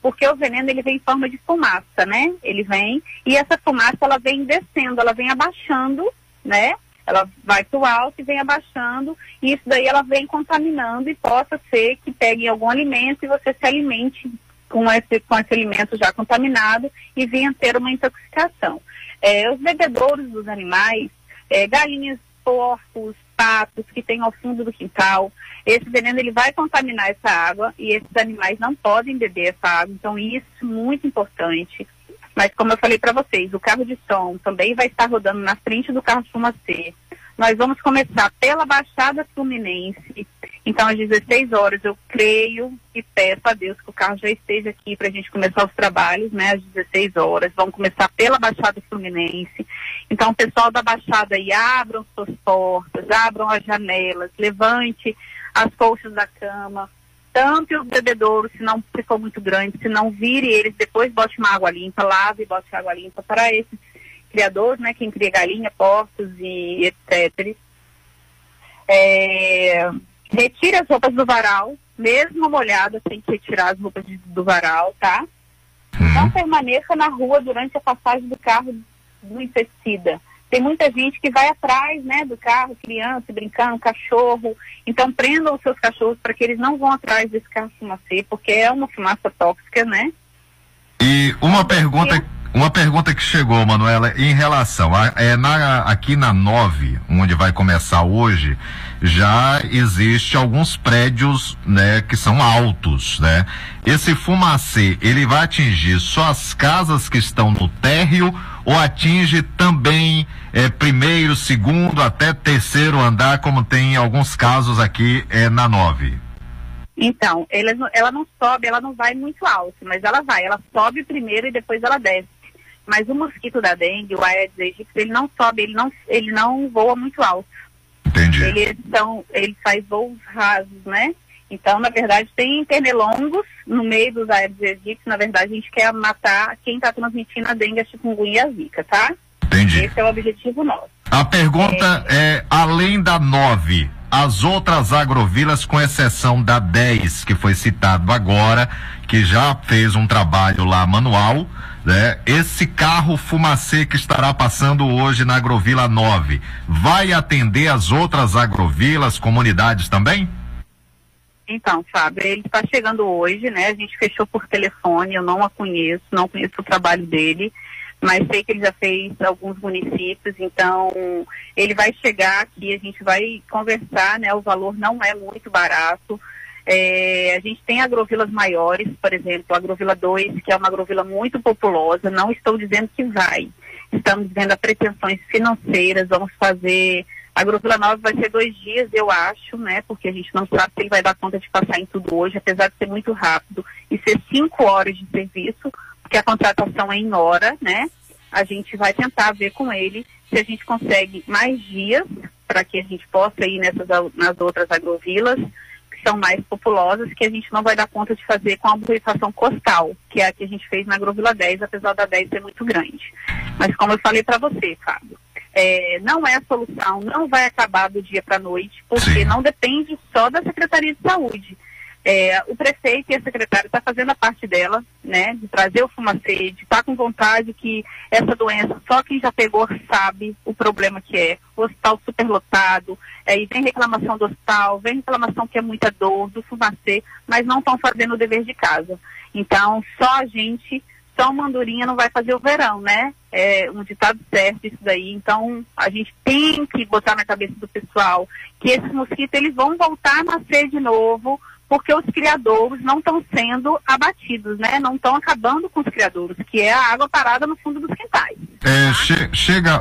porque o veneno ele vem em forma de fumaça, né? Ele vem e essa fumaça ela vem descendo, ela vem abaixando, né? Ela vai para o alto e vem abaixando e isso daí ela vem contaminando e possa ser que pegue algum alimento e você se alimente com esse, com esse alimento já contaminado e venha ter uma intoxicação. É, os bebedouros dos animais, é, galinhas, porcos, patos que tem ao fundo do quintal, esse veneno ele vai contaminar essa água e esses animais não podem beber essa água, então isso é muito importante. Mas como eu falei para vocês, o carro de som também vai estar rodando na frente do carro fumacê. Nós vamos começar pela Baixada Fluminense. Então, às 16 horas, eu creio e peço a Deus que o carro já esteja aqui para a gente começar os trabalhos, né? Às 16 horas. Vamos começar pela Baixada Fluminense. Então, o pessoal da Baixada aí, abram suas portas, abram as janelas, levante as colchas da cama, tampe os bebedouros, se não se for muito grande, se não vire eles, depois bote uma água limpa, lave e bote água limpa para esses criadores, né? Quem cria galinha, porcos e etc. É, retire as roupas do varal, mesmo molhadas, tem que retirar as roupas de- do varal, tá? Não permaneça na rua durante a passagem do carro do inseticida. Tem muita gente que vai atrás, né, do carro, criança, brincando, cachorro. Então prendam os seus cachorros para que eles não vão atrás desse carro fumacê, porque é uma fumaça tóxica, né? E uma pergunta, Uma pergunta que chegou, Manuela, em relação a, é na, aqui na 9, onde vai começar hoje, já existe alguns prédios, né, que são altos, né? Esse fumacê, ele vai atingir só as casas que estão no térreo ou atinge também é, primeiro, segundo, até terceiro andar, como tem em alguns casos aqui é, na 9? Então, ela, ela não sobe, ela não vai muito alto, mas ela vai. Ela sobe primeiro e depois ela desce. Mas o mosquito da dengue, o Aedes aegypti, ele não sobe, ele não, ele não voa muito alto. Entendi. Ele, são, ele faz voos rasos, né? Então, na verdade, tem pernilongos no meio dos Aedes aegypti. Na verdade, a gente quer matar quem está transmitindo a dengue, a chikungunya e a zika, tá? Entendi. Esse é o objetivo nosso. A pergunta é, além da 9, as outras agrovilas, com exceção da 10, que foi citado agora, que já fez um trabalho lá manual, né? Esse carro fumacê que estará passando hoje na agrovila 9, vai atender as outras agrovilas, comunidades também? Então, Fábio, ele está chegando hoje, né? A gente fechou por telefone, eu não a conheço, não conheço o trabalho dele, mas sei que ele já fez alguns municípios, então ele vai chegar aqui, a gente vai conversar, né? O valor não é muito barato. É, a gente tem agrovilas maiores, por exemplo, a Agrovila 2, que é uma agrovila muito populosa, não estou dizendo que vai. Estamos vendo pretensões financeiras, vamos fazer. A Agrovila 9 vai ser dois dias, eu acho, né? Porque a gente não sabe se ele vai dar conta de passar em tudo hoje, apesar de ser muito rápido e ser cinco horas de serviço, porque a contratação é em hora, né? A gente vai tentar ver com ele se a gente consegue mais dias para que a gente possa ir nessas nas outras agrovilas são mais populosas, que a gente não vai dar conta de fazer com a borrifação costal, que é a que a gente fez na Agrovila 10, apesar da 10 ser muito grande. Mas como eu falei para você, Fábio, é, não é a solução, não vai acabar do dia para a noite, porque não depende só da Secretaria de Saúde. É, o prefeito e a secretária estão fazendo a parte dela, né, de trazer o fumacê, de estar com vontade que essa doença, só quem já pegou sabe o problema que é. O hospital superlotado, é, e vem reclamação do hospital, vem reclamação que é muita dor, do fumacê, mas não estão fazendo o dever de casa. Então, só a gente, só uma andorinha não vai fazer o verão, né? É um ditado certo isso daí. Então, a gente tem que botar na cabeça do pessoal que esses mosquitos, eles vão voltar a nascer de novo, porque os criadouros não estão sendo abatidos, né? Não estão acabando com os criadouros, que é a água parada no fundo dos quintais. É, che- chega,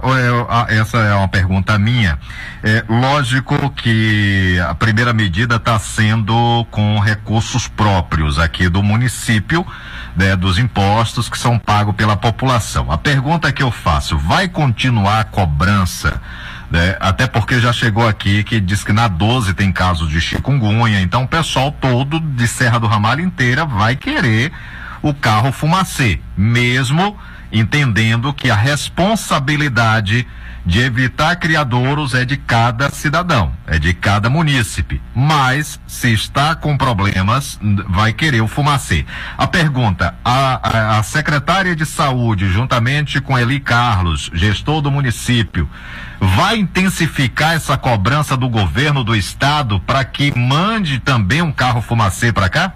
é, essa é uma pergunta minha. É lógico que a primeira medida está sendo com recursos próprios aqui do município, né, dos impostos que são pagos pela população. A pergunta que eu faço, vai continuar a cobrança? Né? Até porque já chegou aqui que diz que na 12 tem casos de chikungunya, então o pessoal todo de Serra do Ramalho inteira vai querer o carro fumacê, mesmo entendendo que a responsabilidade de evitar criadouros é de cada cidadão, é de cada munícipe. Mas, se está com problemas, vai querer o fumacê. A pergunta: a, a, a secretária de saúde, juntamente com Eli Carlos, gestor do município, vai intensificar essa cobrança do governo do estado para que mande também um carro fumacê para cá?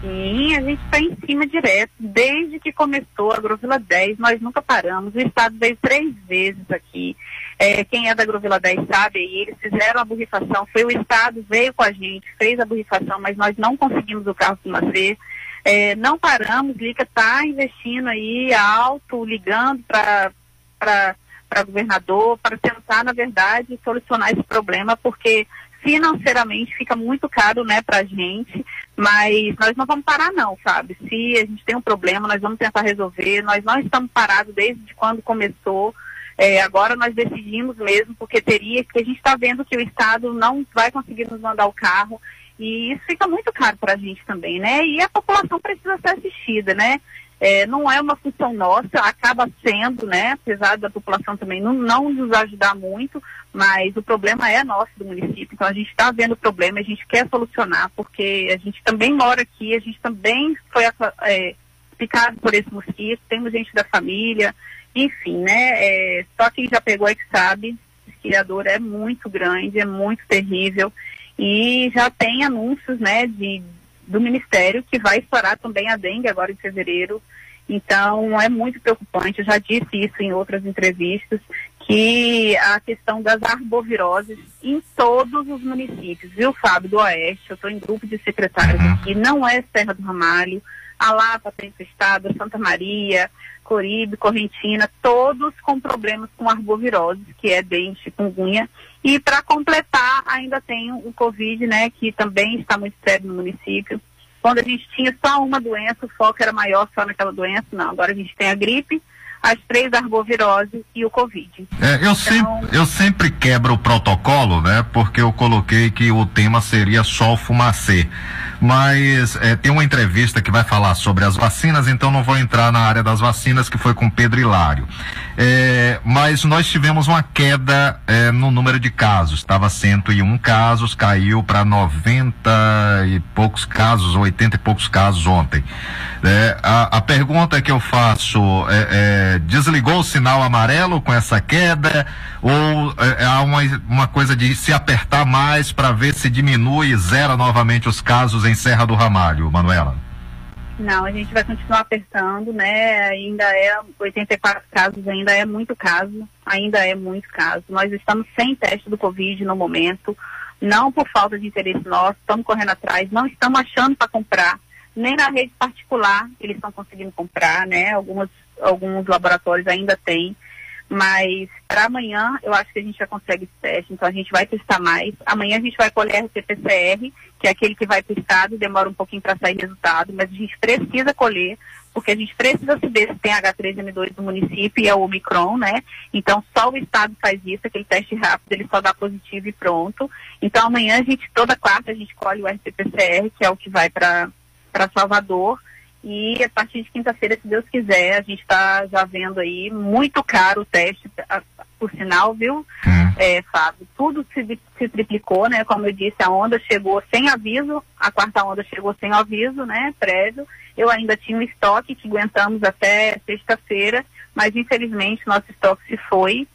Sim, a gente está em cima direto. Desde que começou a Agrovila 10, nós nunca paramos. O Estado veio três vezes aqui. É, quem é da Agrovila 10 sabe, e eles fizeram a borrifação. Foi o Estado, veio com a gente, fez a borrifação, mas nós não conseguimos o carro fumacê. É, não paramos, Lica está investindo aí alto, ligando para para governador, para tentar, na verdade, solucionar esse problema, porque financeiramente fica muito caro, né, pra gente, mas nós não vamos parar não, sabe? Se a gente tem um problema, nós vamos tentar resolver, nós não estamos parados desde quando começou, é, agora nós decidimos mesmo, porque teria, que a gente está vendo que o Estado não vai conseguir nos mandar o carro, e isso fica muito caro para a gente também, né? E a população precisa ser assistida, né? É, não é uma função nossa, acaba sendo, né? Apesar da população também não, não nos ajudar muito, mas o problema é nosso do município. Então a gente está vendo o problema, a gente quer solucionar, porque a gente também mora aqui, a gente também foi é, picado por esse mosquito, temos gente da família, enfim, né? É, só quem já pegou é que sabe, esse criador é muito grande, é muito terrível. E já tem anúncios, né, de, do Ministério que vai estourar também a dengue agora em fevereiro. Então, é muito preocupante. Eu já disse isso em outras entrevistas, que a questão das arboviroses em todos os municípios, viu, Fábio, do Oeste, eu estou em grupo de secretários Uhum. aqui, não é Serra do Ramalho, a Lapa tem infestado, Santa Maria, Coribe, Correntina, todos com problemas com arboviroses, que é dengue, chikungunya. E para completar, ainda tem o Covid, né, que também está muito sério no município. Quando a gente tinha só uma doença, o foco era maior só naquela doença, não. Agora a gente tem a gripe, as três arboviroses e o Covid. É, eu, sempre, eu sempre quebro o protocolo, né? Porque eu coloquei que o tema seria só o fumacê. Mas é, tem uma entrevista que vai falar sobre as vacinas, então não vou entrar na área das vacinas, que foi com Pedro Hilário. É, mas nós tivemos uma queda é, no número de casos. Estava 101 casos, caiu para 90 e poucos casos, 80 e poucos casos ontem. É, a, a pergunta que eu faço é, é, desligou o sinal amarelo com essa queda ou é, há uma, uma coisa de se apertar mais para ver se diminui e zera novamente os casos em Serra do Ramalho, Manuela? Não, a gente vai continuar apertando, né? Ainda é 84 casos, ainda é muito caso, ainda é muito caso. Nós estamos sem teste do Covid no momento, não por falta de interesse nosso, estamos correndo atrás, não estamos achando para comprar, nem na rede particular eles estão conseguindo comprar, né? Algumas, alguns laboratórios ainda têm, mas para amanhã eu acho que a gente já consegue esse teste, então a gente vai testar mais. Amanhã a gente vai colher o PCR, que é aquele que vai para o estado, demora um pouquinho para sair resultado, mas a gente precisa colher, porque a gente precisa saber se tem H3N2 no município e é o Omicron, né? Então só o estado faz isso, aquele teste rápido, ele só dá positivo e pronto. Então amanhã a gente, toda quarta, a gente colhe o RT-PCR, que é o que vai para Salvador. E a partir de quinta-feira, se Deus quiser, a gente está já vendo aí muito caro o teste, por sinal, viu, é, Fábio? Tudo se, se triplicou, né? Como eu disse, a onda chegou sem aviso, a quarta onda chegou sem aviso, né? Prévio. Eu ainda tinha um estoque que aguentamos até sexta-feira, mas infelizmente nosso estoque se foi.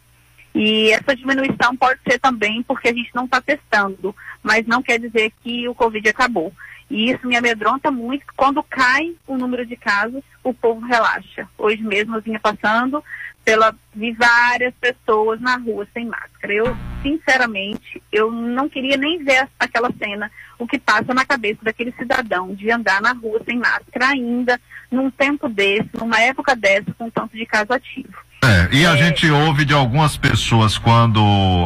E essa diminuição pode ser também porque a gente não está testando, mas não quer dizer que o Covid acabou. E isso me amedronta muito. Quando cai o número de casos, o povo relaxa. Hoje mesmo eu vinha passando pela vi várias pessoas na rua sem máscara. Eu, sinceramente, eu não queria nem ver aquela cena, o que passa na cabeça daquele cidadão de andar na rua sem máscara ainda, num tempo desse, numa época dessa, com tanto de caso ativo. É, e a gente ouve de algumas pessoas quando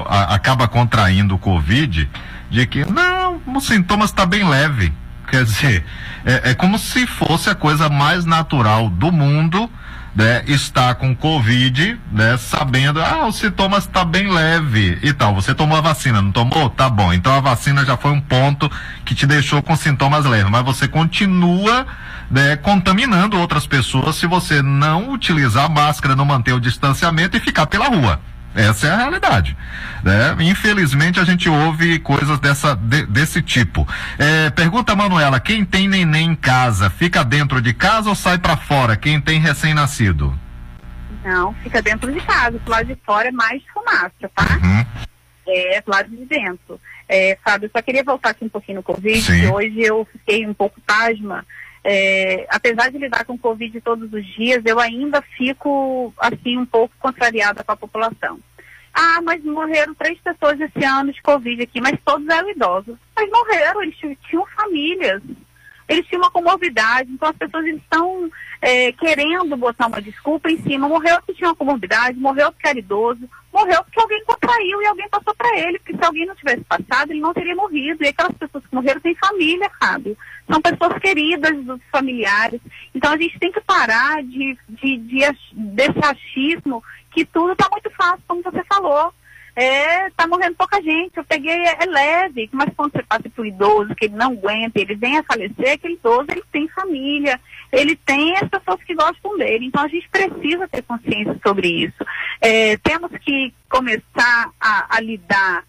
a- acaba contraindo o Covid, de que não, os sintomas está bem leve. Quer dizer, é, é como se fosse a coisa mais natural do mundo, né? Estar com Covid, né? Sabendo, ah, os sintomas está bem leve e tal. Você tomou a vacina, não tomou? Tá bom. Então a vacina já foi um ponto que te deixou com sintomas leves, mas você continua né, contaminando outras pessoas se você não utilizar máscara, não manter o distanciamento e ficar pela rua. Essa é a realidade. Né? Infelizmente a gente ouve coisas dessa, de- desse tipo. É, pergunta a Manuela, quem tem neném em casa, fica dentro de casa ou sai para fora? Quem tem recém-nascido? Não, fica dentro de casa. Do lado de fora é mais fumaça, tá? É, do lado de dentro. É, Fábio, eu só queria voltar aqui um pouquinho no Covid, Sim. que hoje eu fiquei um pouco pasma. É, apesar de lidar com Covid todos os dias, eu ainda fico, assim, um pouco contrariada com a população. Ah, mas morreram três pessoas esse ano de Covid aqui, mas todos eram idosos. Mas morreram, eles tinham- famílias eles tinham uma comorbidade, então as pessoas estão é, querendo botar uma desculpa em cima. Morreu porque tinha uma comorbidade, morreu porque era idoso, morreu porque alguém contraiu e alguém passou para ele, porque se alguém não tivesse passado, ele não teria morrido. E aquelas pessoas que morreram têm família, sabe? São pessoas queridas dos familiares. Então a gente tem que parar de, de, de desse achismo que tudo está muito fácil, como você falou. É, tá morrendo pouca gente. Eu peguei, é, é leve, mas quando você passa para o idoso, que ele não aguenta, ele vem a falecer, aquele idoso, ele tem família, ele tem as pessoas que gostam dele. Então a gente precisa ter consciência sobre isso. É, temos que começar a, a lidar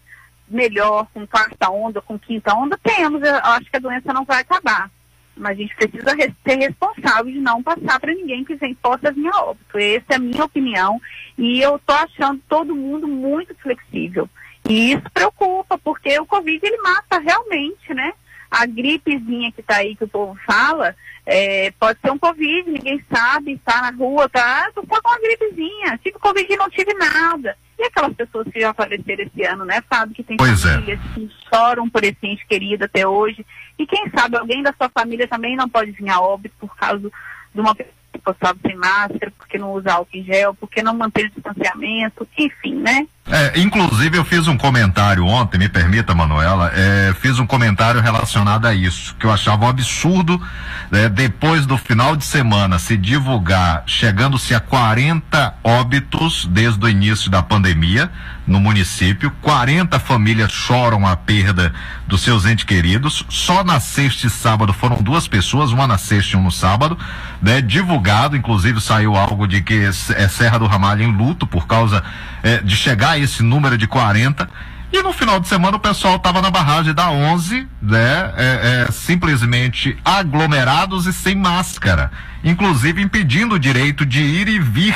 melhor com quarta onda, com quinta onda. Temos, eu acho que a doença não vai acabar. Mas a gente precisa ser responsável de não passar para ninguém que vem possa vir a óbito. Essa é a minha opinião. E eu tô achando todo mundo muito flexível. E isso preocupa, porque o Covid ele mata realmente, né? A gripezinha que tá aí, que o povo fala, é, pode ser um Covid, ninguém sabe, está na rua, tá, tô só com uma gripezinha, tive Covid e não tive nada. E aquelas pessoas que já faleceram esse ano, né, Fábio, que tem Pois é. famílias que choram por esse ente querido até hoje. E quem sabe alguém da sua família também não pode vir a óbito por causa de uma pessoa que postava sem máscara, porque não usa álcool em gel, porque não mantém o distanciamento, enfim, né? É, inclusive eu fiz um comentário ontem, me permita, Manuela, é, fiz um comentário relacionado a isso, que eu achava um absurdo, né, depois do final de semana se divulgar, chegando-se a 40 óbitos desde o início da pandemia no município, 40 famílias choram a perda dos seus entes queridos, só na sexta e sábado foram duas pessoas, uma na sexta e uma no sábado, né, divulgado, inclusive saiu algo de que é Serra do Ramalho em luto por causa é, de chegar a esse número de 40. E no final de semana o pessoal estava na barragem da 11, né? é, é, simplesmente aglomerados e sem máscara, inclusive impedindo o direito de ir e vir,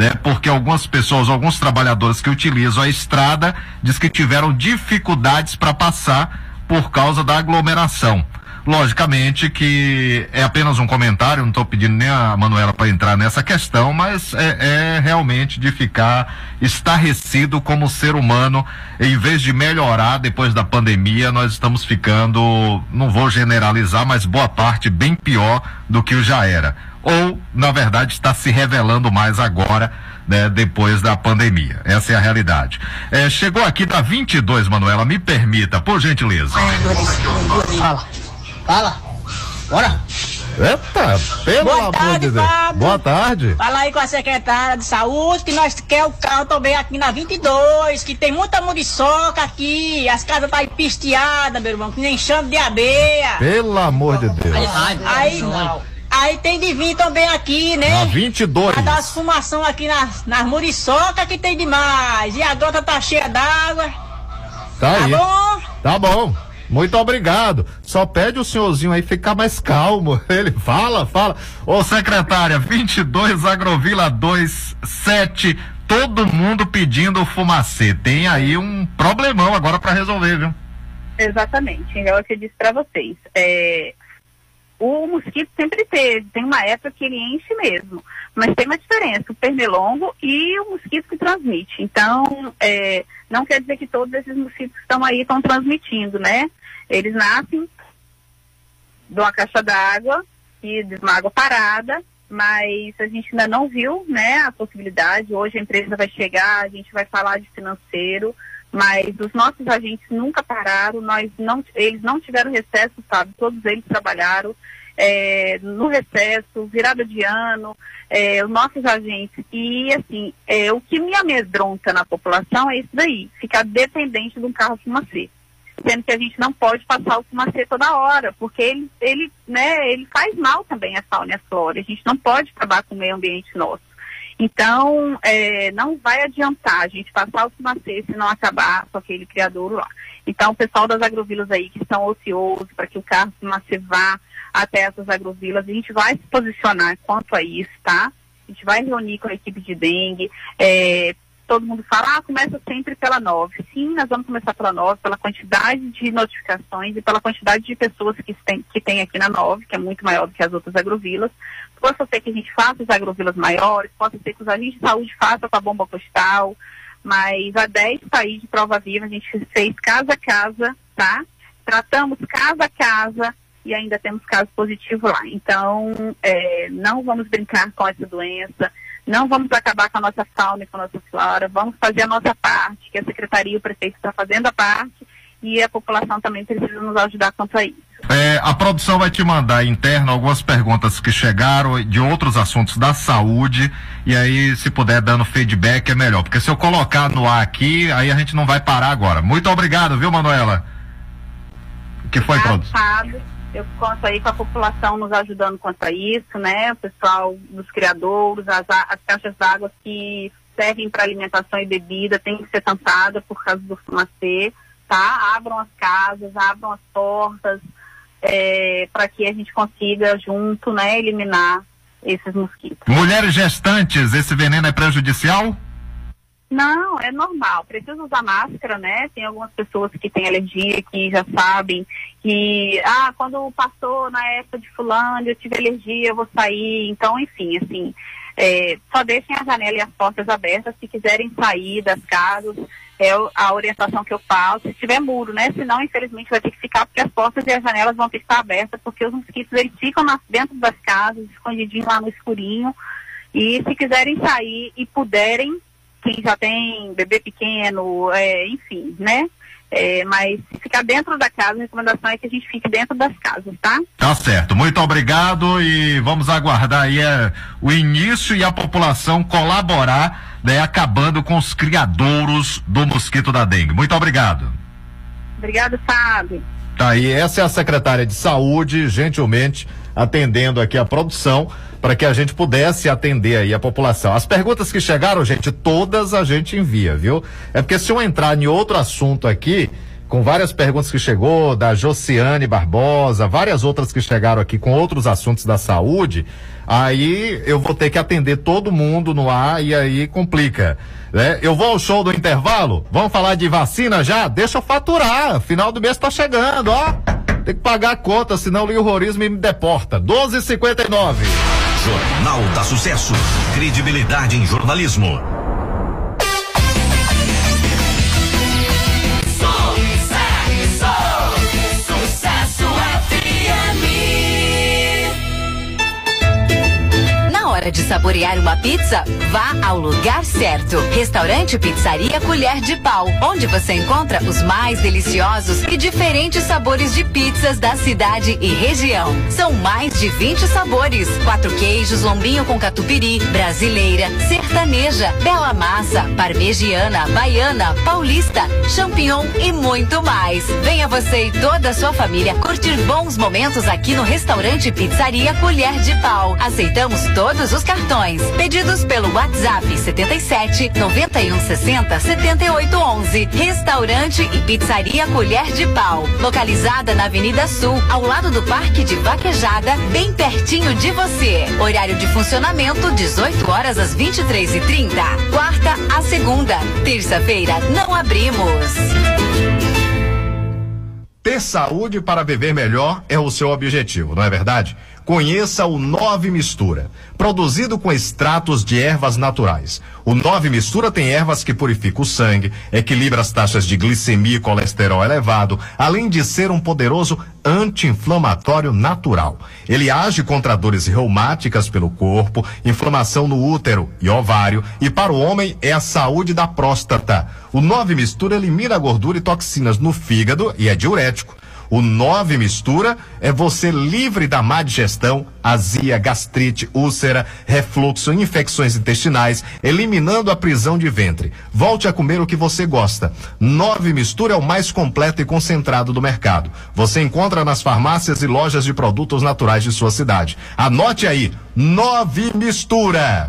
né? Porque algumas pessoas, alguns trabalhadores que utilizam a estrada, diz que tiveram dificuldades para passar por causa da aglomeração. Logicamente que é apenas um comentário, não estou pedindo nem a Manuela para entrar nessa questão, mas é, é realmente de ficar estarrecido como ser humano. Em vez de melhorar depois da pandemia, nós estamos ficando, não vou generalizar, mas boa parte bem pior do que já era. Ou, na verdade, está se revelando mais agora, né, depois da pandemia. Essa é a realidade. É, chegou aqui da 22, Manuela, me permita, por gentileza. Fala. Fala. Bora. Eita, pelo Boa amor tarde, de Deus. Fábio. Boa tarde. Fala aí com a secretária de saúde que nós quer o carro também aqui na 22, que tem muita muriçoca aqui, as casas tá pisteadas, meu irmão, que nem chame de abeia. Pelo amor de Deus. Aí, aí tem de vir também aqui, né? Na 22. Pra dar as fumação aqui nas, nas muriçocas que tem demais. E a grota tá cheia d'água. Tá aí. Tá bom? Tá bom. Muito obrigado. Só pede o senhorzinho aí ficar mais calmo. (laughs) Ele fala, fala. Ô secretária, 22 Agrovila 27, todo mundo pedindo fumacê. Tem aí um problemão agora para resolver, viu? Exatamente. É o que eu disse para vocês. É, o mosquito sempre teve, tem uma época que ele enche mesmo, mas tem uma diferença, o pernilongo e o mosquito que transmite. Então, é, não quer dizer que todos esses mosquitos estão aí estão transmitindo, né? Eles nascem de uma caixa d'água e de uma água parada, mas a gente ainda não viu, né, a possibilidade. Hoje a empresa vai chegar, a gente vai falar de financeiro, mas os nossos agentes nunca pararam, nós não, eles não tiveram recesso, sabe? Todos eles trabalharam é, no recesso, virada de ano, é, os nossos agentes. E, assim, é, o que me amedronta na população é isso daí, ficar dependente de um carro fumacê. Sendo que a gente não pode passar o fumacê toda hora, porque ele, ele, né, ele faz mal também à fauna e à flora. A gente não pode acabar com o meio ambiente nosso. Então, é, não vai adiantar a gente passar o fumacê se não acabar com aquele criadouro lá. Então, o pessoal das agrovilas aí que estão ociosos para que o carro fumacê vá até essas agrovilas, a gente vai se posicionar quanto a isso, tá? A gente vai reunir com a equipe de dengue. é, todo mundo fala, ah, começa sempre pela 9. Sim, nós vamos começar pela 9, pela quantidade de notificações e pela quantidade de pessoas que tem, que tem aqui na 9, que é muito maior do que as outras agrovilas. Possa ser que a gente faça as agrovilas maiores, possa ser que os agentes de saúde façam com a bomba postal, mas a 10 países de prova viva a gente fez casa a casa, tá? Tratamos casa a casa e ainda temos casos positivos lá. Então, é, não vamos brincar com essa doença, não vamos acabar com a nossa fauna e com a nossa flora, vamos fazer a nossa parte, que a Secretaria e o Prefeito está fazendo a parte, e a população também precisa nos ajudar quanto a isso. É, a produção vai te mandar interno algumas perguntas que chegaram de outros assuntos da saúde e aí se puder dando feedback é melhor, porque se eu colocar no ar aqui, aí a gente não vai parar agora. Muito obrigado, viu, Manuela? O que foi, produção? Eu conto aí com a população nos ajudando quanto a isso, né? O pessoal dos criadouros, as, as caixas d'água que servem para alimentação e bebida tem que ser tampada por causa do fumacê, tá? Abram as casas, abram as portas, para que a gente consiga junto, né, eliminar esses mosquitos. Mulheres gestantes, esse veneno é prejudicial? Não, é normal. Precisa usar máscara, né? Tem algumas pessoas que têm alergia, que já sabem que, ah, quando passou na época de fulano, eu tive alergia, eu vou sair. Então, enfim, assim, é, só deixem a janela e as portas abertas se quiserem sair das casas. É a orientação que eu faço. Se tiver muro, né? Senão, infelizmente, vai ter que ficar porque as portas e as janelas vão ter que estar abertas, porque os mosquitos, eles ficam dentro das casas, escondidinhos lá no escurinho. E se quiserem sair e puderem, quem já tem bebê pequeno, é, enfim, né? É, mas se ficar dentro da casa, a recomendação é que a gente fique dentro das casas, tá? Tá certo, muito obrigado e vamos aguardar aí é, o início e a população colaborar, né, acabando com os criadouros do mosquito da dengue. Muito obrigado. Obrigada, Fábio. Tá aí, essa é a secretária de saúde, gentilmente atendendo aqui a produção para que a gente pudesse atender aí a população. As perguntas que chegaram, gente, todas a gente envia, viu? É porque se eu entrar em outro assunto aqui, com várias perguntas que chegou, da Josiane Barbosa, várias outras que chegaram aqui com outros assuntos da saúde, aí eu vou ter que atender todo mundo no ar e aí complica. Né? Eu vou ao show do intervalo? Vamos falar de vacina já? Deixa eu faturar. Final do mês tá chegando, ó. Tem que pagar a conta, senão o terrorismo me deporta. 12,59. Jornal da Sucesso. Credibilidade em jornalismo. Hora de saborear uma pizza, vá ao lugar certo. Restaurante Pizzaria Colher de Pau, onde você encontra os mais deliciosos e diferentes sabores de pizzas da cidade e região. São mais de 20 sabores: quatro queijos, lombinho com catupiry, brasileira, sertaneja, bela massa, parmegiana, baiana, paulista, champignon e muito mais. Venha você e toda a sua família curtir bons momentos aqui no restaurante Pizzaria Colher de Pau. Aceitamos todos os cartões. Pedidos pelo WhatsApp 77 91 60 78 11. Restaurante e Pizzaria Colher de Pau. Localizada na Avenida Sul, ao lado do Parque de Vaquejada, bem pertinho de você. Horário de funcionamento 18 horas às 23 e 30 Quarta a segunda. Terça-feira não abrimos. Ter saúde para viver melhor é o seu objetivo, não é verdade? Conheça o Nove Mistura, produzido com extratos de ervas naturais. O Nove Mistura tem ervas que purificam o sangue, equilibra as taxas de glicemia e colesterol elevado, além de ser um poderoso anti-inflamatório natural. Ele age contra dores reumáticas pelo corpo, inflamação no útero e ovário, e para o homem é a saúde da próstata. O Nove Mistura elimina gordura e toxinas no fígado e é diurético. O 9 mistura é você livre da má digestão, azia, gastrite, úlcera, refluxo, infecções intestinais, eliminando a prisão de ventre. Volte a comer o que você gosta. 9 mistura é o mais completo e concentrado do mercado. Você encontra nas farmácias e lojas de produtos naturais de sua cidade. Anote aí, 9 mistura.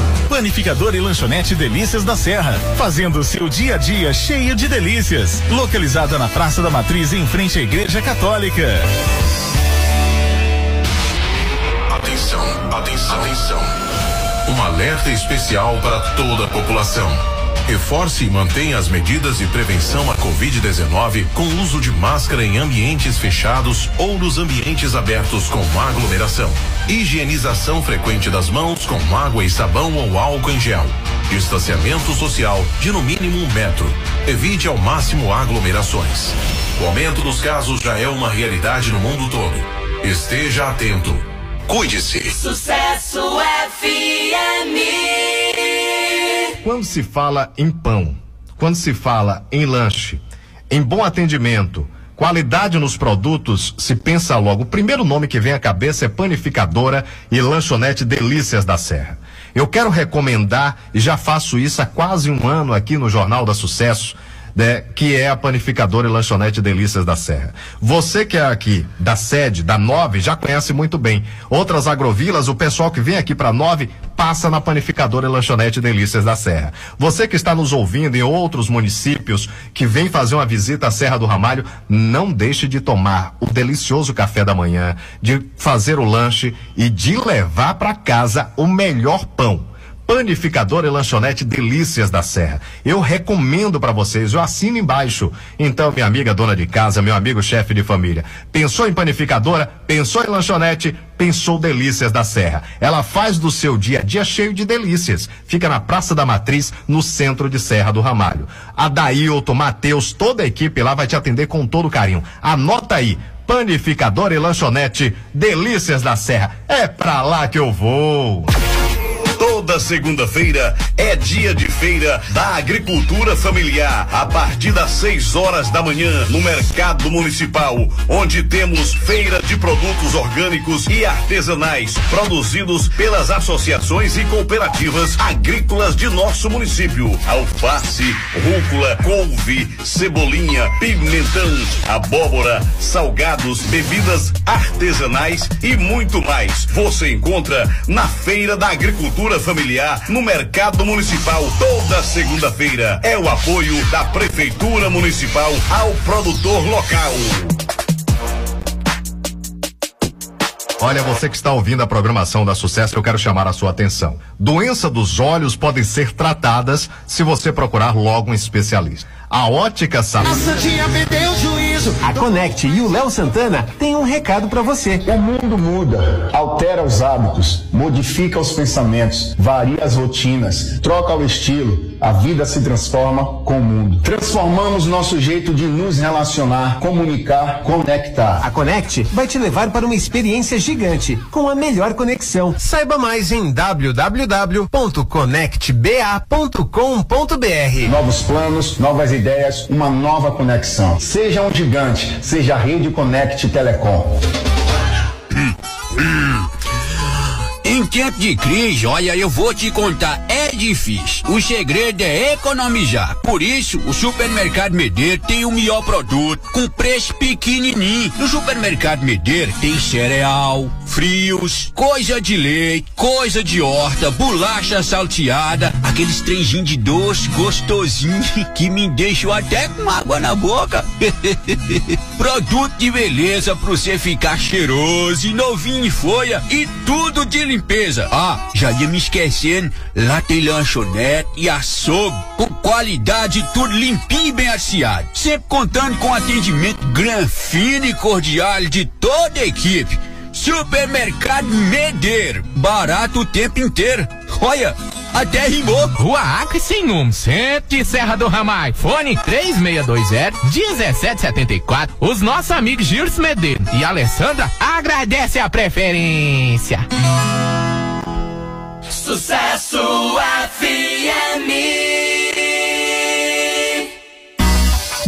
Panificador e lanchonete Delícias da Serra, fazendo seu dia a dia cheio de delícias. Localizada na Praça da Matriz, em frente à Igreja Católica. Atenção, atenção, atenção. Um alerta especial para toda a população. Reforce e mantenha as medidas de prevenção à Covid-19 com uso de máscara em ambientes fechados ou nos ambientes abertos com aglomeração. Higienização frequente das mãos com água e sabão ou álcool em gel. Distanciamento social de no mínimo um metro. Evite ao máximo aglomerações. O aumento dos casos já é uma realidade no mundo todo. Esteja atento. Cuide-se. Sucesso FM. Quando se fala em pão, quando se fala em lanche, em bom atendimento, qualidade nos produtos, se pensa logo. O primeiro nome que vem à cabeça é Panificadora e Lanchonete Delícias da Serra. Eu quero recomendar, e já faço isso há quase um ano aqui no Jornal da Sucesso, né, que é a panificadora e lanchonete Delícias da Serra. Você que é aqui da sede, da Nove, já conhece muito bem. Outras agrovilas, o pessoal que vem aqui para Nove passa na panificadora e lanchonete Delícias da Serra. Você que está nos ouvindo em outros municípios, que vem fazer uma visita à Serra do Ramalho, não deixe de tomar o delicioso café da manhã, de fazer o lanche e de levar para casa o melhor pão. Panificadora e lanchonete Delícias da Serra. Eu recomendo para vocês, eu assino embaixo. Então, minha amiga dona de casa, meu amigo chefe de família, pensou em panificadora, pensou em lanchonete, pensou Delícias da Serra. Ela faz do seu dia a dia cheio de delícias. Fica na Praça da Matriz, no centro de Serra do Ramalho. A Dailton, Matheus, toda a equipe lá vai te atender com todo carinho. Anota aí. Panificadora e lanchonete Delícias da Serra. É pra lá que eu vou. Toda segunda-feira é dia de feira da agricultura familiar, a partir das 6 horas da manhã, no Mercado Municipal, onde temos feira de produtos orgânicos e artesanais, produzidos pelas associações e cooperativas agrícolas de nosso município. Alface, rúcula, couve, cebolinha, pimentão, abóbora, salgados, bebidas artesanais e muito mais. Você encontra na Feira da Agricultura Familiar no Mercado Municipal toda segunda-feira. É o apoio da Prefeitura Municipal ao produtor local. Olha, você que está ouvindo a programação da Sucesso, eu quero chamar a sua atenção. Doença dos olhos podem ser tratadas se você procurar logo um especialista. A ótica saúde. Nosso dia perdeu o juízo. A Connect e o Léo Santana têm um recado para você. O mundo muda, altera os hábitos, modifica os pensamentos, varia as rotinas, troca o estilo. A vida se transforma com o mundo. Transformamos nosso jeito de nos relacionar, comunicar, conectar. A Connect vai te levar para uma experiência gigante com a melhor conexão. Saiba mais em www.connectba.com.br. Novos planos, novas ideias, uma nova conexão. Seja um gigante, seja a Rede Connect Telecom. Em tempo de crise, olha, eu vou te contar, é difícil. O segredo é economizar. Por isso, o Supermercado Medeiro tem o melhor produto, com preço pequenininho. No Supermercado Medeiro tem cereal, frios, coisa de leite, coisa de horta, bolacha salteada, aqueles trenzinhos de doce gostosinho que me deixam até com água na boca. (laughs) Produto de beleza pra você ficar cheiroso e novinho em folha e tudo de limpeza. Ah, já ia me esquecendo, lá tem lanchonete e açougue com qualidade tudo limpinho e bem aciado. Sempre contando com atendimento gran, fino e cordial de toda a equipe. Supermercado Medeiro, barato o tempo inteiro. Olha, até rimou. Rua Acre sem número, centro de Serra do Ramai. Fone 3620-1774. Os nossos amigos Gilles Medeiros e Alessandra agradecem a preferência. Sucesso FM.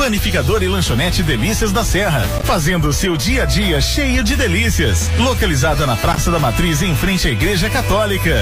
Panificador e lanchonete Delícias da Serra, fazendo seu dia a dia cheio de delícias. Localizada na Praça da Matriz, em frente à Igreja Católica.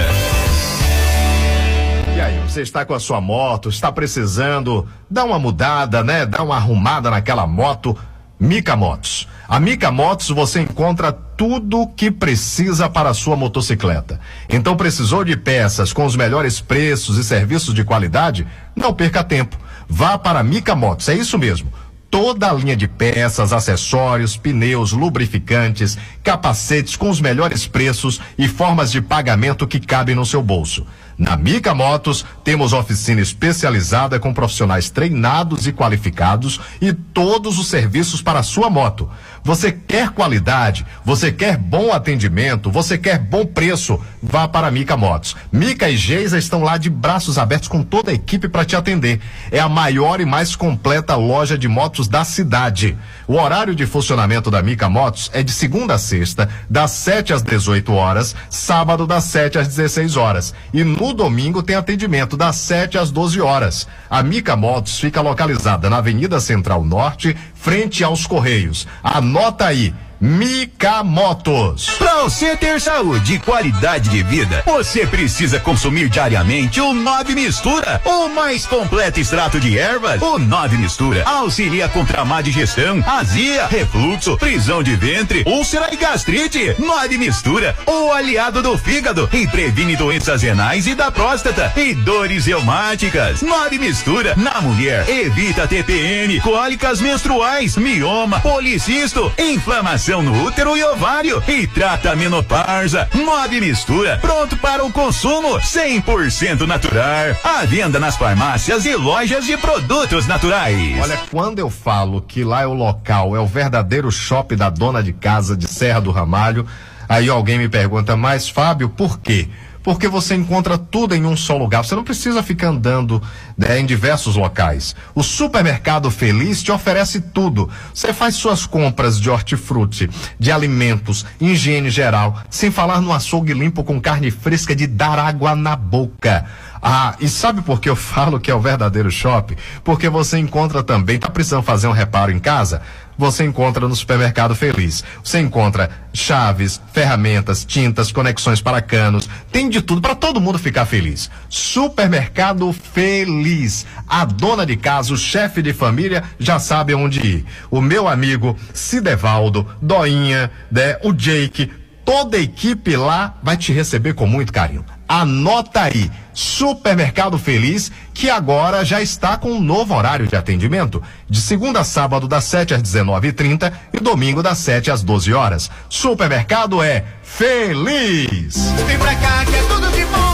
E aí, você está com a sua moto, está precisando dar uma mudada, né? Dar uma arrumada naquela moto. Mica Motos. A Mica Motos você encontra tudo o que precisa para a sua motocicleta. Então precisou de peças com os melhores preços e serviços de qualidade? Não perca tempo. Vá para a Mica Motos, é isso mesmo. Toda a linha de peças, acessórios, pneus, lubrificantes, capacetes com os melhores preços e formas de pagamento que cabem no seu bolso. Na Mica Motos, temos oficina especializada com profissionais treinados e qualificados e todos os serviços para a sua moto. Você quer qualidade, você quer bom atendimento, você quer bom preço, vá para a Mica Motos. Mica e Geisa estão lá de braços abertos com toda a equipe para te atender. É a maior e mais completa loja de motos da cidade. O horário de funcionamento da Mica Motos é de segunda a sexta, das 7 às 18 horas, sábado das 7 às 16 horas. E no domingo tem atendimento das 7 às 12 horas. A Mica Motos fica localizada na Avenida Central Norte, frente aos Correios. Anota aí. Mica Motos. Pra você ter saúde e qualidade de vida, você precisa consumir diariamente o Nove Mistura, o mais completo extrato de ervas. O Nove Mistura auxilia contra a má digestão, azia, refluxo, prisão de ventre, úlcera e gastrite. Nove Mistura, o aliado do fígado e previne doenças renais e da próstata e dores reumáticas. Nove Mistura, na mulher, evita TPM, cólicas menstruais, mioma, policisto, inflamação no útero e ovário e trata a menopausa. Nove Mistura, pronto para o consumo, 100% natural. À venda nas farmácias e lojas de produtos naturais. Olha, quando eu falo que lá é o local, é o verdadeiro shopping da dona de casa de Serra do Ramalho, aí alguém me pergunta, mas Fábio, por quê? Porque você encontra tudo em um só lugar. Você não precisa ficar andando né, em diversos locais. O supermercado Feliz te oferece tudo. Você faz suas compras de hortifruti, de alimentos, higiene geral, sem falar no açougue limpo com carne fresca de dar água na boca. Ah, e sabe por que eu (laughs) falo que é o verdadeiro shopping? Porque você encontra também, tá precisando fazer um reparo em casa? Você encontra no supermercado Feliz. Você encontra chaves, ferramentas, tintas, conexões para canos, tem de tudo para todo mundo ficar feliz. Supermercado Feliz. A dona de casa, o chefe de família já sabe onde ir. O meu amigo Cidevaldo, Doinha, né, o Jake, toda a equipe lá vai te receber com muito carinho. Anota aí, Supermercado Feliz, que agora já está com um novo horário de atendimento, de segunda a sábado das 7 às 19h30 e domingo das 7 às 12 horas. Supermercado é Feliz. Vem pra cá que é tudo de bom.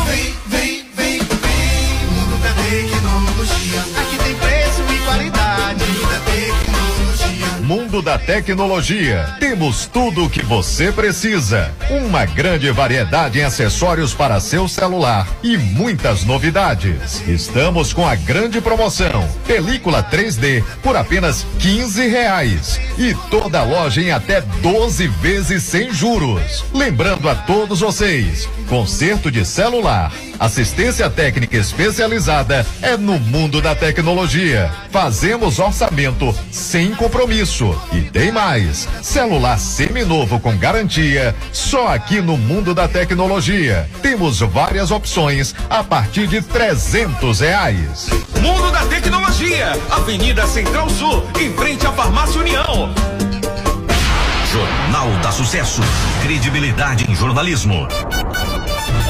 Mundo da Tecnologia. Temos tudo o que você precisa. Uma grande variedade em acessórios para seu celular e muitas novidades. Estamos com a grande promoção: película 3D por apenas 15 reais e toda loja em até 12 vezes sem juros. Lembrando a todos vocês, conserto de celular, assistência técnica especializada é no mundo da tecnologia. Fazemos orçamento sem compromisso. E tem mais: celular seminovo com garantia, só aqui no mundo da tecnologia. Temos várias opções a partir de 300 reais. Mundo da Tecnologia, Avenida Central Sul, em frente à Farmácia União. Jornal da Sucesso. Credibilidade em jornalismo.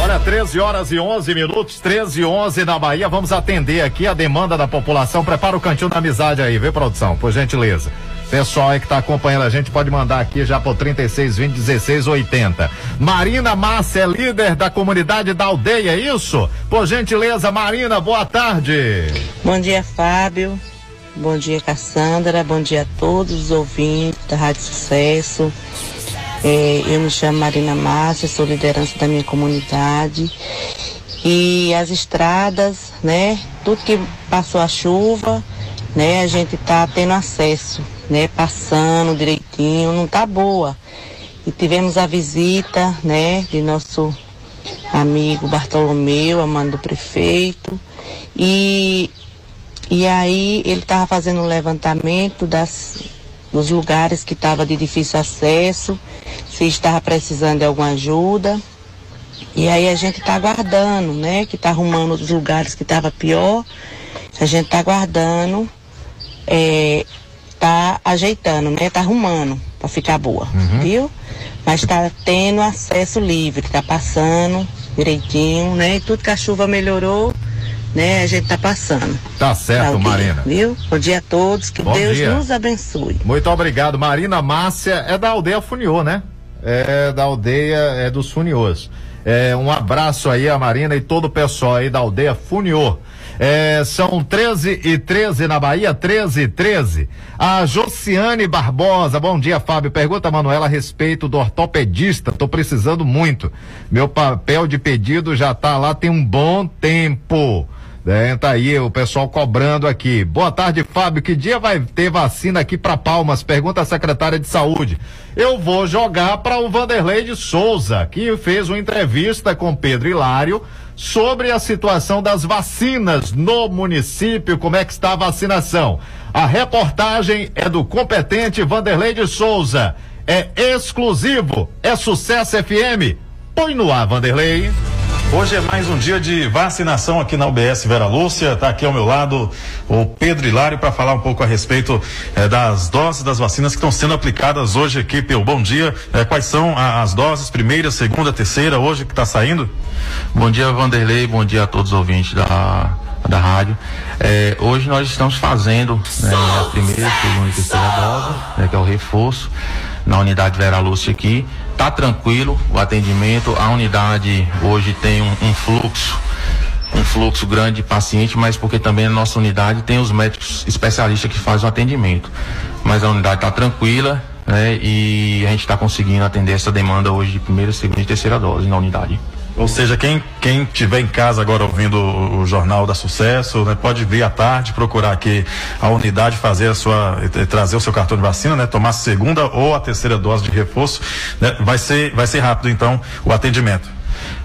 Olha, 13 horas e 11 minutos, 13 e 11 na Bahia. Vamos atender aqui a demanda da população. Prepara o cantinho da amizade aí, viu, produção? Por gentileza. Pessoal aí que está acompanhando a gente pode mandar aqui já por 36 20 16 80. Marina Márcia é líder da comunidade da aldeia, é isso? Por gentileza, Marina, boa tarde. Bom dia, Fábio. Bom dia, Cassandra. Bom dia a todos os ouvintes da Rádio Sucesso. É, eu me chamo Marina Márcia, sou liderança da minha comunidade. E as estradas, né? Tudo que passou a chuva, né? A gente tá tendo acesso, né? Passando direitinho, não tá boa. E tivemos a visita, né? De nosso amigo Bartolomeu, a mãe do prefeito. E, e aí ele estava fazendo um levantamento das, dos lugares que estava de difícil acesso, se estava precisando de alguma ajuda. E aí a gente está aguardando, né? Que está arrumando os lugares que estava pior. A gente está aguardando, é, tá ajeitando, né? Tá arrumando para ficar boa, viu? Mas está tendo acesso livre, tá passando direitinho, né? E tudo que a chuva melhorou, né? A gente tá passando. Tá certo, Tá ok, Marina. Viu? Bom dia a todos, que Bom Deus dia. nos abençoe. Muito obrigado. Marina Márcia é da aldeia Funiô, né? É da aldeia é dos Funiôs. É, um abraço aí a Marina e todo o pessoal aí da aldeia Funiô. É, são 13 e 13 na Bahia, 13 e 13. A Josiane Barbosa, bom dia, Fábio. Pergunta Manuela a respeito do ortopedista. Tô precisando muito. Meu papel de pedido já tá lá tem um bom tempo. É, tá aí o pessoal cobrando aqui. Boa tarde, Fábio. Que dia vai ter vacina aqui para Palmas? Pergunta a secretária de saúde. Eu vou jogar para o Vanderlei de Souza, que fez uma entrevista com Pedro Hilário sobre a situação das vacinas no município, como é que está a vacinação. A reportagem é do competente Vanderlei de Souza. É exclusivo, é Sucesso FM. Põe no ar, Vanderlei. Hoje é mais um dia de vacinação aqui na UBS Vera Lúcia. Está aqui ao meu lado o Pedro Hilário para falar um pouco a respeito eh, das doses das vacinas que estão sendo aplicadas hoje aqui. Pelo bom dia. Eh, quais são a, as doses? Primeira, segunda, terceira, hoje que está saindo? Bom dia, Vanderlei. Bom dia a todos os ouvintes da, da rádio. Eh, hoje nós estamos fazendo né, a primeira, segunda e terceira dose, né, que é o reforço, na unidade Vera Lúcia aqui. Tá tranquilo o atendimento. A unidade hoje tem um, um fluxo um fluxo grande de paciente, mas porque também a nossa unidade tem os médicos especialistas que fazem o atendimento. Mas a unidade está tranquila, né? E a gente está conseguindo atender essa demanda hoje de primeira, segunda e terceira dose na unidade. Ou seja, quem quem tiver em casa agora ouvindo o, o jornal da Sucesso, né, pode vir à tarde procurar aqui a unidade fazer a sua trazer o seu cartão de vacina, né, tomar a segunda ou a terceira dose de reforço, né, vai ser vai ser rápido então o atendimento.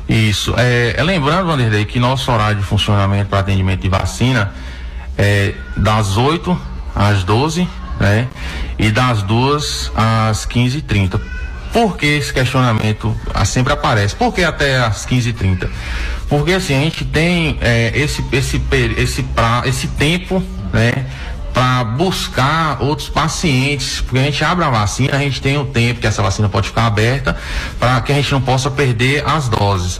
Isso. É, é lembrando, Vanderlei, que nosso horário de funcionamento para atendimento de vacina é das 8 às 12, né? E das 2 às 15h30. Por que esse questionamento ah, sempre aparece? Por que até às 15h30? Porque assim, a gente tem é, esse, esse, esse, pra, esse tempo, né? para buscar outros pacientes, porque a gente abre a vacina, a gente tem o tempo que essa vacina pode ficar aberta para que a gente não possa perder as doses.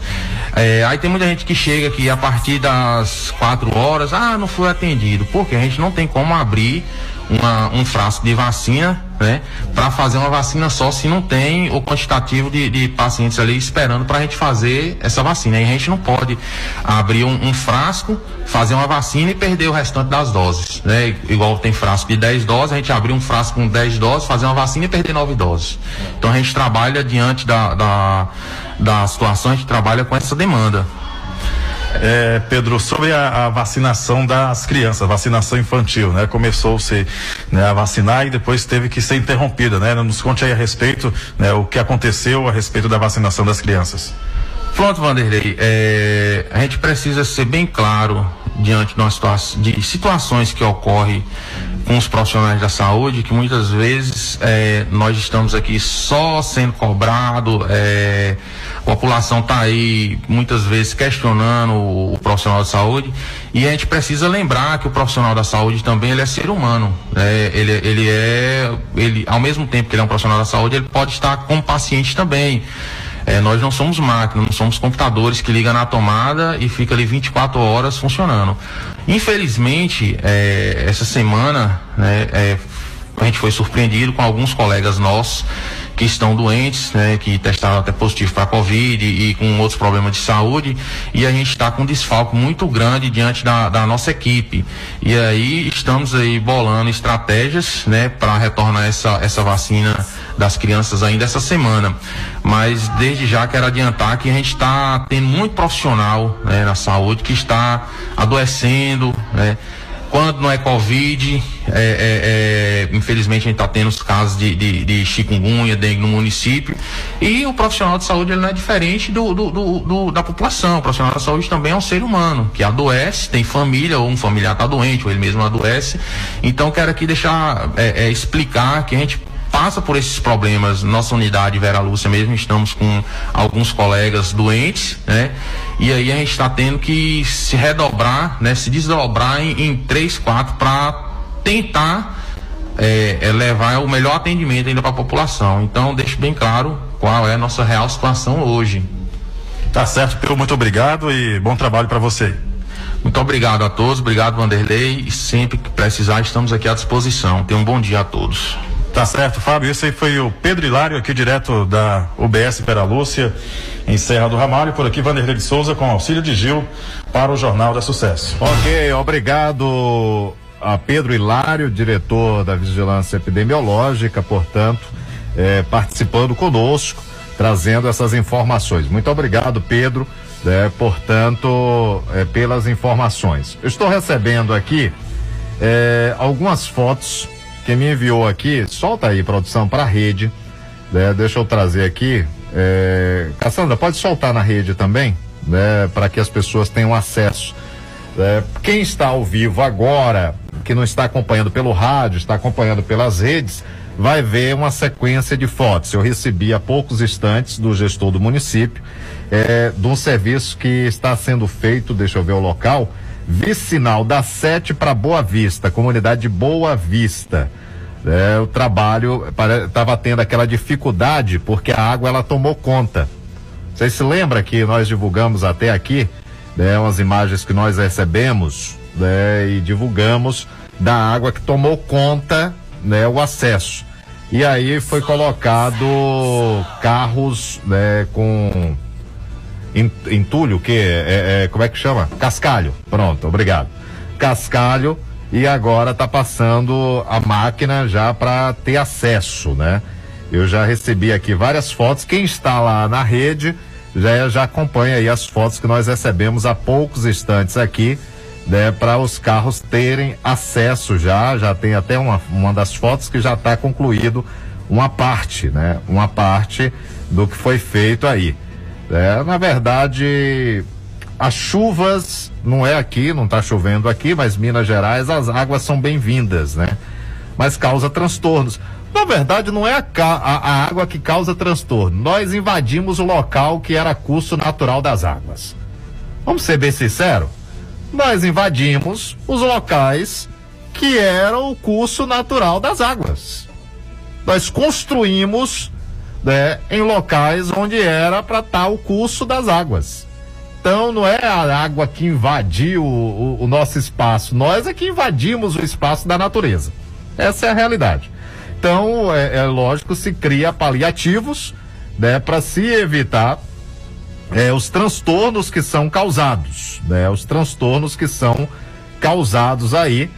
É, aí tem muita gente que chega aqui a partir das quatro horas, ah, não foi atendido, porque a gente não tem como abrir uma, um frasco de vacina, né? Para fazer uma vacina só se não tem o quantitativo de, de pacientes ali esperando para a gente fazer essa vacina. E a gente não pode abrir um, um, frasco, fazer uma vacina e perder o restante das doses, né? Igual tem frasco de 10 doses, a gente abrir um frasco com 10 doses, fazer uma vacina e perder 9 doses. Então a gente trabalha diante da, da, da situação, a gente trabalha com essa demanda. É, Pedro, sobre a, a, vacinação das crianças, vacinação infantil, né? Começou-se né, a vacinar e depois teve que ser interrompida, né? Nos conte aí a respeito, né, o que aconteceu a respeito da vacinação das crianças. Pronto, Vanderlei, é, a gente precisa ser bem claro diante de, situação, de situações que ocorrem com os profissionais da saúde, que muitas vezes é, nós estamos aqui só sendo cobrado, é, a população está aí muitas vezes questionando o, o, profissional de saúde e a gente precisa lembrar que o profissional da saúde também ele é ser humano, né? ele, ele é, ele ao mesmo tempo que ele é um profissional da saúde, ele pode estar com paciente também. É, nós não somos máquinas, não somos computadores que ligam na tomada e fica ali 24 horas funcionando. Infelizmente, é, essa semana, né, é, a gente foi surpreendido com alguns colegas nossos que estão doentes, né, que testaram até positivo para Covid e, e, com outros problemas de saúde, e a gente está com um desfalque muito grande diante da, da, nossa equipe. E aí estamos aí bolando estratégias, né, para retornar essa, essa vacina das crianças ainda essa semana. Mas desde já quero adiantar que a gente está tendo muito profissional né, na saúde que está adoecendo, né? Quando não é Covid, é, é, é, infelizmente a gente está tendo os casos de, de, de chikungunya, dengue no município. E o profissional de saúde ele não é diferente do, do, do, do, da população. O profissional da saúde também é um ser humano, que adoece, tem família, ou um familiar está doente, ou ele mesmo adoece. Então quero aqui deixar é, é, explicar que a gente passa por esses problemas. Nossa unidade Vera Lúcia mesmo, estamos com alguns colegas doentes, né? E aí a gente está tendo que se redobrar, né? Se desdobrar em, em três, quatro para tentar é, é levar o melhor atendimento ainda para a população. Então deixo bem claro qual é a nossa real situação hoje. Tá certo, Pedro, muito obrigado e bom trabalho para você. Muito obrigado a todos, obrigado Vanderlei e sempre que precisar estamos aqui à disposição. Tenham um bom dia a todos. Tá certo, Fábio. Esse aí foi o Pedro Hilário, aqui direto da UBS Pera Lúcia, em Serra do Ramalho. Por aqui, Vanderlei de Souza, com auxílio de Gil, para o Jornal da Sucesso. Ok, obrigado a Pedro Hilário, diretor da Vigilância Epidemiológica, portanto, eh, participando conosco, trazendo essas informações. Muito obrigado, Pedro, né, portanto, eh, pelas informações. Eu estou recebendo aqui eh, algumas fotos que me enviou aqui. Solta aí, produção, para a rede. né, deixa eu trazer aqui. É, Cassandra, pode soltar na rede também, né, para que as pessoas tenham acesso. É, quem está ao vivo agora, que não está acompanhando pelo rádio, está acompanhando pelas redes, vai ver uma sequência de fotos. Eu recebi há poucos instantes do gestor do município é, de um serviço que está sendo feito, deixa eu ver o local, vicinal da Sete para Boa Vista, comunidade de Boa Vista. É, o trabalho estava tendo aquela dificuldade porque a água ela tomou conta. Vocês se lembram que nós divulgamos até aqui né, umas imagens que nós recebemos né, e divulgamos da água que tomou conta né, o acesso. E aí foi colocado carros né, com entulho, que é, é- como é que chama? Cascalho. Pronto, obrigado. Cascalho e agora está passando a máquina já para ter acesso, né? Eu já recebi aqui várias fotos. Quem está lá na rede já, já acompanha aí as fotos que nós recebemos há poucos instantes aqui, né? Para os carros terem acesso já. Já tem até uma, uma das fotos que já está concluído uma parte, né? Uma parte do que foi feito aí. É, na verdade, as chuvas não é aqui, não está chovendo aqui, mas Minas Gerais as águas são bem-vindas, né? Mas causa transtornos. Na verdade, não é a, a- a água que causa transtorno. Nós invadimos o local que era curso natural das águas. Vamos ser bem sinceros? Nós invadimos os locais que eram o curso natural das águas. Nós construímos né, em locais onde era para estar o curso das águas. Então não é a água que invadiu o, o- o nosso espaço, nós é que invadimos o espaço da natureza. Essa é a realidade. Então, é, é lógico, se cria paliativos né, para se evitar é, os transtornos que são causados, né? Os transtornos que são causados aí,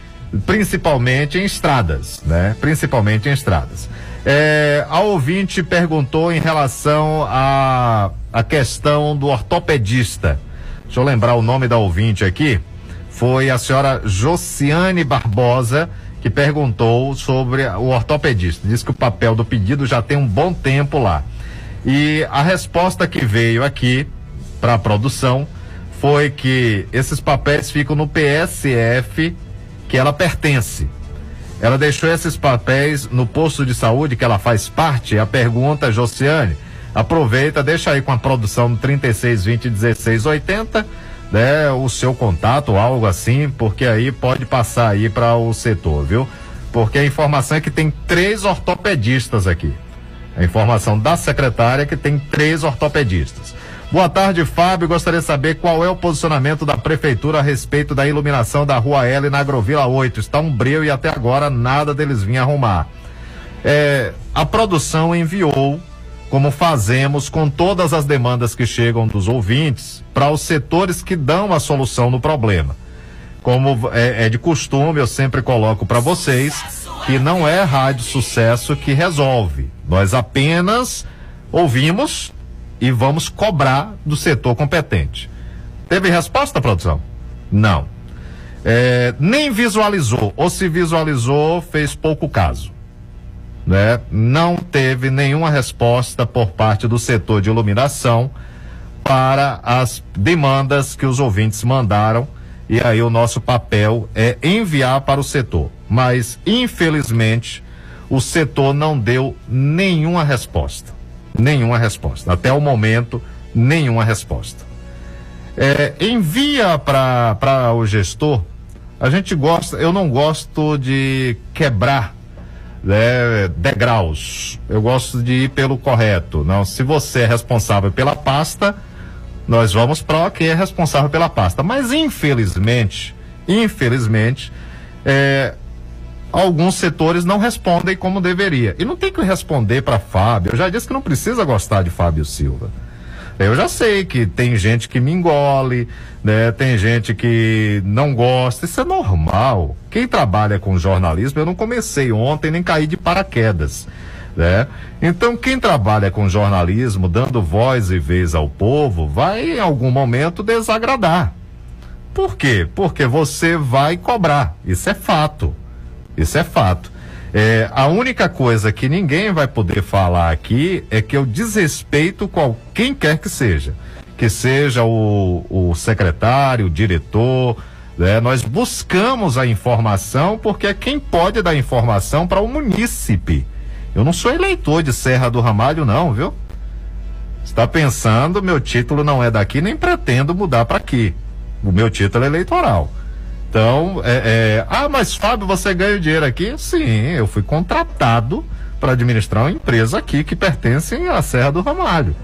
principalmente em estradas, né? Principalmente em estradas. É, a ouvinte perguntou em relação à a, questão do ortopedista. Deixa eu lembrar o nome da ouvinte aqui. Foi a senhora Josiane Barbosa que perguntou sobre o ortopedista. Diz que o papel do pedido já tem um bom tempo lá. E a resposta que veio aqui para a produção foi que esses papéis ficam no PSF que ela pertence. Ela deixou esses papéis no posto de saúde que ela faz parte. A pergunta, Josiane, aproveita, deixa aí com a produção no 3620 1680, né, o seu contato, algo assim, porque aí pode passar aí para o setor, viu? Porque a informação é que tem três ortopedistas aqui. A informação da secretária é que tem três ortopedistas. Boa tarde, Fábio. Gostaria de saber qual é o posicionamento da prefeitura a respeito da iluminação da Rua L na Agrovila 8. Está um breu e até agora nada deles vinha arrumar. É, a produção enviou, como fazemos com todas as demandas que chegam dos ouvintes, para os setores que dão a solução no problema. Como é, é de costume, eu sempre coloco para vocês que não é Rádio Sucesso que resolve. Nós apenas ouvimos e vamos cobrar do setor competente. Teve resposta, produção? Não. É, nem visualizou, ou se visualizou, fez pouco caso. Né? Não teve nenhuma resposta por parte do setor de iluminação para as demandas que os ouvintes mandaram. E aí o nosso papel é enviar para o setor. Mas, infelizmente, o setor não deu nenhuma resposta. Nenhuma resposta. Até o momento, nenhuma resposta. É, envia para o gestor. A gente gosta, eu não gosto de quebrar né, degraus. Eu gosto de ir pelo correto. Não, se você é responsável pela pasta, nós vamos para quem é responsável pela pasta. Mas infelizmente, infelizmente, é, alguns setores não respondem como deveria. E não tem que responder para Fábio. Eu já disse que não precisa gostar de Fábio Silva. Eu já sei que tem gente que me engole, né? Tem gente que não gosta. Isso é normal. Quem trabalha com jornalismo, eu não comecei ontem nem caí de paraquedas. Né? Então, quem trabalha com jornalismo, dando voz e vez ao povo, vai em algum momento desagradar. Por quê? Porque você vai cobrar. Isso é fato. Isso é fato. É, a única coisa que ninguém vai poder falar aqui é que eu desrespeito qual, quem quer que seja. Que seja o, o secretário, o diretor. Né? Nós buscamos a informação porque é quem pode dar informação para o munícipe. Eu não sou eleitor de Serra do Ramalho, não, viu? Está pensando, meu título não é daqui, nem pretendo mudar para aqui. O meu título é eleitoral. Então, é, é, ah, mas Fábio, você ganha dinheiro aqui? Sim, eu fui contratado para administrar uma empresa aqui que pertence à Serra do Ramalho.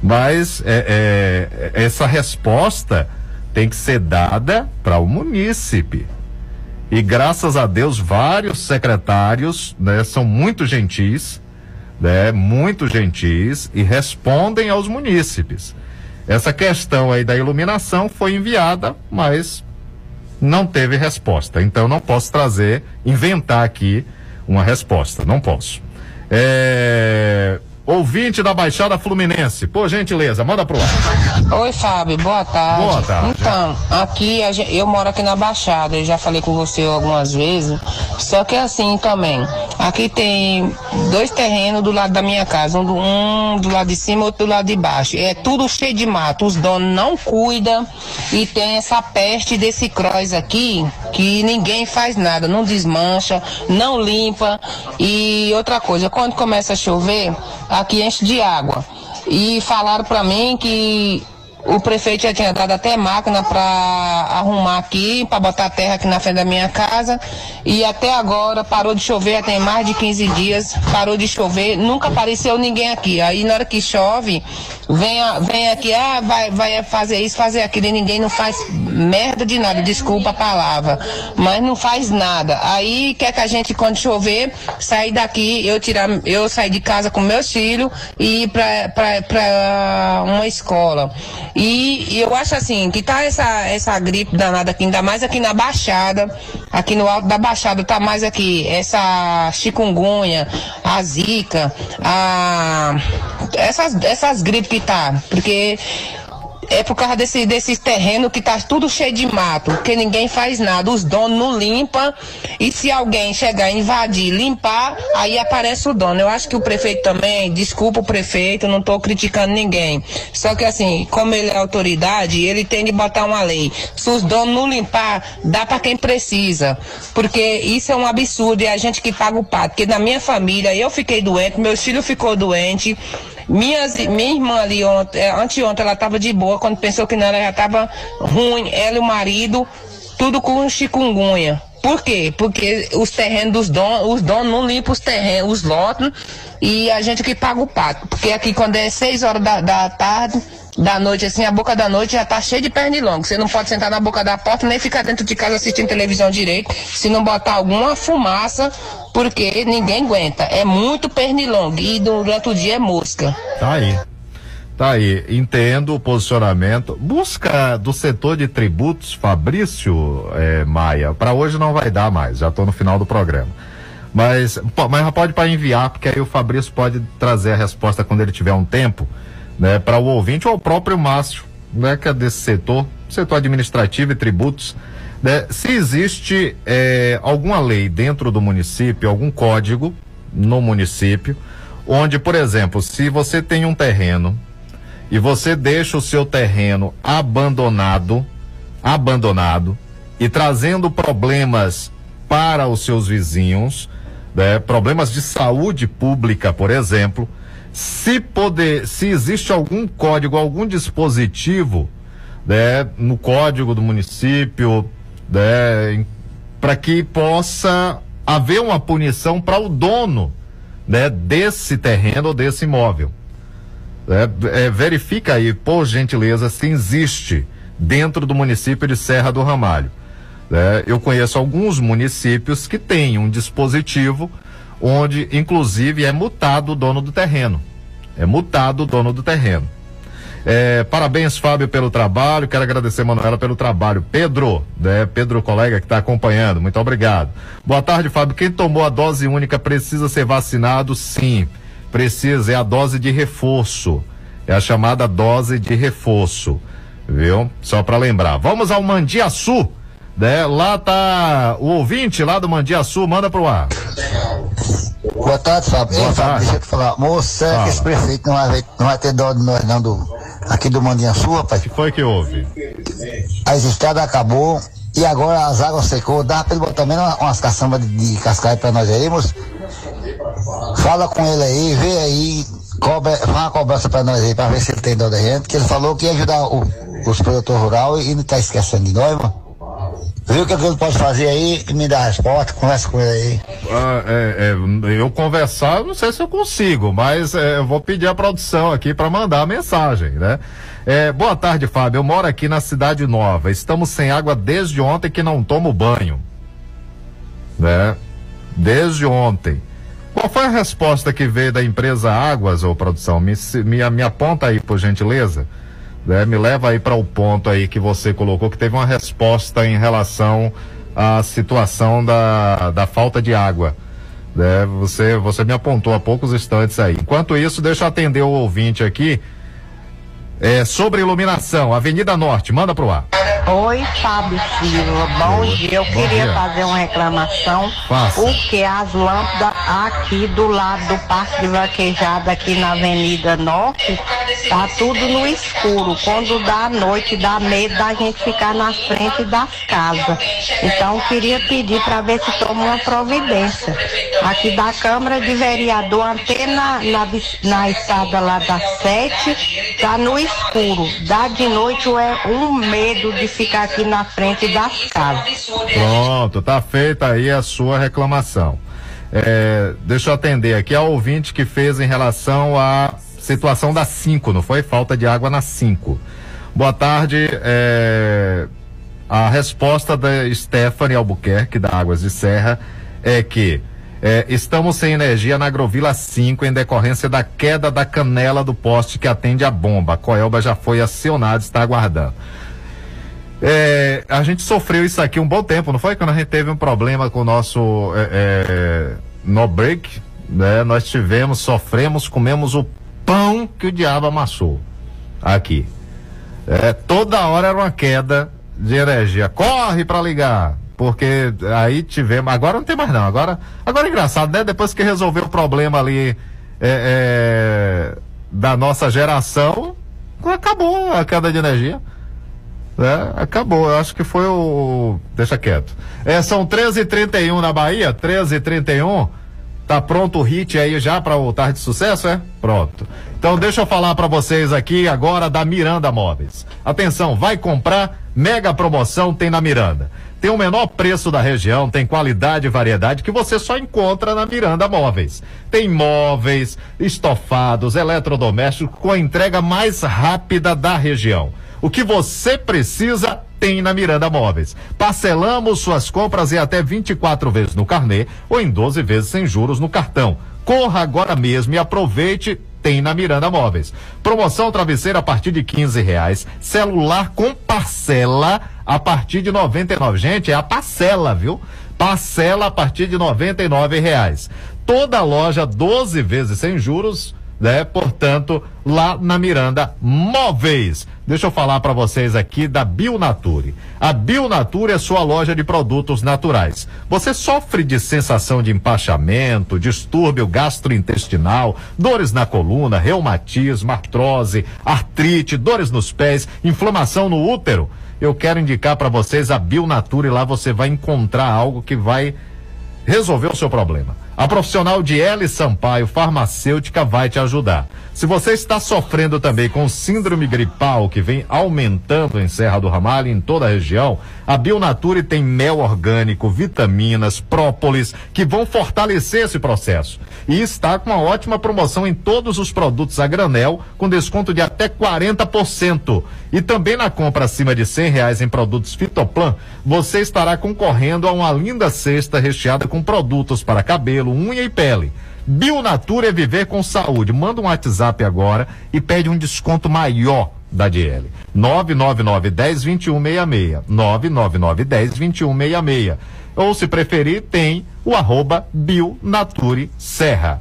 Mas é, é, essa resposta tem que ser dada para o munícipe. E graças a Deus, vários secretários né, são muito gentis, né, muito gentis e respondem aos munícipes. Essa questão aí da iluminação foi enviada, mas não teve resposta. Então não posso trazer, inventar aqui uma resposta. Não posso. É... Ouvinte da Baixada Fluminense, por gentileza, manda pro ar. Oi, Fábio, boa tarde. Boa tarde. Então, aqui eu moro aqui na Baixada, eu já falei com você algumas vezes. Só que assim também, aqui tem dois terrenos do lado da minha casa, um do, um do lado de cima, outro do lado de baixo. É tudo cheio de mato, os donos não cuidam e tem essa peste desse cross aqui que ninguém faz nada, não desmancha, não limpa. E outra coisa, quando começa a chover, aqui enche de água. E falaram pra mim que o prefeito já tinha dado até máquina para arrumar aqui, para botar terra aqui na frente da minha casa. E até agora parou de chover, tem mais de 15 dias, parou de chover, nunca apareceu ninguém aqui. Aí na hora que chove, vem, vem aqui, ah, vai, vai fazer isso, fazer aquilo, e ninguém não faz merda de nada, desculpa a palavra, mas não faz nada. Aí quer que a gente, quando chover, sair daqui, eu tirar, eu sair de casa com meus filhos e ir pra, uma escola. E, e eu acho assim, que tá essa, essa gripe danada aqui, ainda mais aqui na Baixada, aqui no alto da Baixada, tá mais aqui, essa chikungunya, a zika, a, essas, essas gripes que tá, porque é por causa desse, desses terrenos que tá tudo cheio de mato, porque ninguém faz nada, os donos não limpam, e se alguém chegar e invadir, limpar, aí aparece o dono. Eu acho que o prefeito também, desculpa o prefeito, não tô criticando ninguém. Só que assim, como ele é autoridade, ele tem de botar uma lei. Se os donos não limpar, dá para quem precisa. Porque isso é um absurdo, é a gente que paga o pato. Porque na minha família, eu fiquei doente, meus filhos ficou doente. Minhas, minha irmã ali ontem, eh, anteontem, ela estava de boa, quando pensou que não, ela já estava ruim, ela e o marido, tudo com chikungunya. Por quê? Porque os terrenos dos donos, os donos não limpam os terrenos, os e a gente que paga o pato. Porque aqui quando é seis horas da, da tarde, da noite, assim, a boca da noite já tá cheia de pernilongo. Você não pode sentar na boca da porta, nem ficar dentro de casa assistindo televisão direito, se não botar alguma fumaça, porque ninguém aguenta. É muito pernilongo e durante o dia é mosca. Tá aí. Tá aí, entendo o posicionamento. Busca do setor de tributos, Fabrício eh, Maia, para hoje não vai dar mais, já estou no final do programa. Mas, mas pode para enviar, porque aí o Fabrício pode trazer a resposta quando ele tiver um tempo, né, para o ouvinte ou o próprio Márcio, né, que é desse setor, setor administrativo e tributos. Né, se existe eh, alguma lei dentro do município, algum código no município, onde, por exemplo, se você tem um terreno e você deixa o seu terreno abandonado, abandonado e trazendo problemas para os seus vizinhos, né, problemas de saúde pública, por exemplo, se poder, se existe algum código, algum dispositivo, né, no código do município, né, para que possa haver uma punição para o dono, né, desse terreno ou desse imóvel. É, é, verifica aí, por gentileza, se existe dentro do município de Serra do Ramalho. né? Eu conheço alguns municípios que têm um dispositivo onde, inclusive, é mutado o dono do terreno. É mutado o dono do terreno. É, parabéns, Fábio, pelo trabalho. Quero agradecer, Manuela, pelo trabalho. Pedro, né? Pedro, colega que está acompanhando, muito obrigado. Boa tarde, Fábio. Quem tomou a dose única precisa ser vacinado? Sim, precisa. É a dose de reforço. É a chamada dose de reforço. Viu? Só para lembrar. Vamos ao Mandiaçu. Né? Lá tá o ouvinte lá do Mandiaçu, manda pro ar. Boa tarde, Fábio. Boa Ei, tarde. deixa eu te falar. Moço, Fala. que esse prefeito não vai, não vai ter dó de nós, não, do, aqui do Mandinha Sul, rapaz? que foi que houve? As estradas acabou e agora as águas secou. Dá pra ele botar uma- umas caçambas de, de cascaio pra nós aí, moço? Fala com ele aí, vê aí, cobra, faz uma cobrança pra nós aí, pra ver se ele tem dó da gente, que ele falou que ia ajudar o- os produtores rurais e não tá esquecendo de nós, mano. Vê o que, que ele pode fazer aí e me dá a resposta, conversa com ele aí. Ah, é, é, eu conversar, não sei se eu consigo, mas é, eu vou pedir a produção aqui para mandar a mensagem, né? É, boa tarde, Fábio. Eu moro aqui na Cidade Nova. Estamos sem água desde ontem que não tomo banho. Né? Desde ontem. Qual foi a resposta que veio da empresa Águas, ou produção? Me, me, me aponta aí, por gentileza. Né? Me leva aí para o ponto aí que você colocou, que teve uma resposta em relação à situação da, da falta de água. Né? Você, você me apontou há poucos instantes aí. Enquanto isso, deixa eu atender o ouvinte aqui. É, sobre iluminação, Avenida Norte, manda pro ar. Oi, Fábio Silva. Bom Oi. dia. Eu Bom queria dia. fazer uma reclamação. Faça. Porque as lâmpadas aqui do lado do Parque de Vaquejada, aqui na Avenida Norte, tá tudo no escuro. Quando dá noite, dá medo da gente ficar na frente das casas. Então, eu queria pedir para ver se toma uma providência. Aqui da Câmara de Vereador, antena na, vis- na estrada lá das sete, tá no escuro. Dá de noite é um medo de ficar aqui na frente das casas. Pronto, tá feita aí a sua reclamação. É, deixa eu atender aqui a ouvinte que fez em relação à situação da 5, não foi? Falta de água na 5. Boa tarde. é, a resposta da Stephanie Albuquerque, da Águas de Serra, é que é, estamos sem energia na Agrovila 5 em decorrência da queda da canela do poste que atende a bomba. A Coelba já foi acionada, está aguardando. É, a gente sofreu isso aqui um bom tempo, não foi? Quando a gente teve um problema com o nosso é, é, no break, né? Nós tivemos, sofremos, comemos o pão que o diabo amassou aqui. É, toda hora era uma queda de energia. Corre para ligar, porque aí tivemos. Agora não tem mais não. Agora, agora é engraçado, né? Depois que resolveu o problema ali é, é, da nossa geração, acabou a queda de energia né? Acabou, eu acho que foi o. Deixa quieto. É, são 13h31 na Bahia, 13h31. Tá pronto o hit aí já para o Tarde de Sucesso, é? Pronto. Então deixa eu falar para vocês aqui agora da Miranda Móveis. Atenção, vai comprar, mega promoção tem na Miranda. Tem o menor preço da região, tem qualidade e variedade que você só encontra na Miranda Móveis. Tem móveis, estofados, eletrodomésticos com a entrega mais rápida da região. O que você precisa tem na Miranda Móveis. Parcelamos suas compras em até 24 vezes no carnê ou em 12 vezes sem juros no cartão. Corra agora mesmo e aproveite. Tem na Miranda Móveis. Promoção travesseira a partir de 15 reais. Celular com parcela a partir de 99. Gente, é a parcela, viu? Parcela a partir de 99 reais. Toda loja 12 vezes sem juros né? Portanto, lá na Miranda Móveis. Deixa eu falar para vocês aqui da Bionature. A Bionature é sua loja de produtos naturais. Você sofre de sensação de empachamento, distúrbio gastrointestinal, dores na coluna, reumatismo, artrose, artrite, dores nos pés, inflamação no útero? Eu quero indicar para vocês a Bionature. Lá você vai encontrar algo que vai resolver o seu problema. A profissional de L Sampaio Farmacêutica vai te ajudar. Se você está sofrendo também com síndrome gripal que vem aumentando em Serra do Ramalho e em toda a região, a Bionature tem mel orgânico, vitaminas, própolis que vão fortalecer esse processo. E está com uma ótima promoção em todos os produtos a granel, com desconto de até 40%. E também na compra acima de cem reais em produtos Fitoplan, você estará concorrendo a uma linda cesta recheada com produtos para cabelo, unha e pele. Bionatura é viver com saúde. Manda um WhatsApp agora e pede um desconto maior da DL. 999 10 21 66. 999 10 21 66. Ou se preferir, tem o arroba Bionature Serra.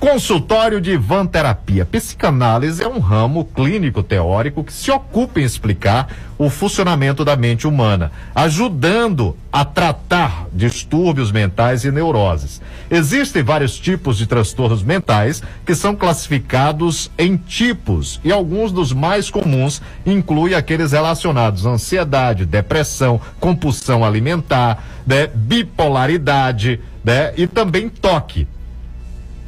Consultório de Ivan Terapia. Psicanálise é um ramo clínico teórico que se ocupa em explicar o funcionamento da mente humana, ajudando a tratar distúrbios mentais e neuroses. Existem vários tipos de transtornos mentais que são classificados em tipos e alguns dos mais comuns incluem aqueles relacionados à ansiedade, depressão, compulsão alimentar, né, bipolaridade, né, e também toque.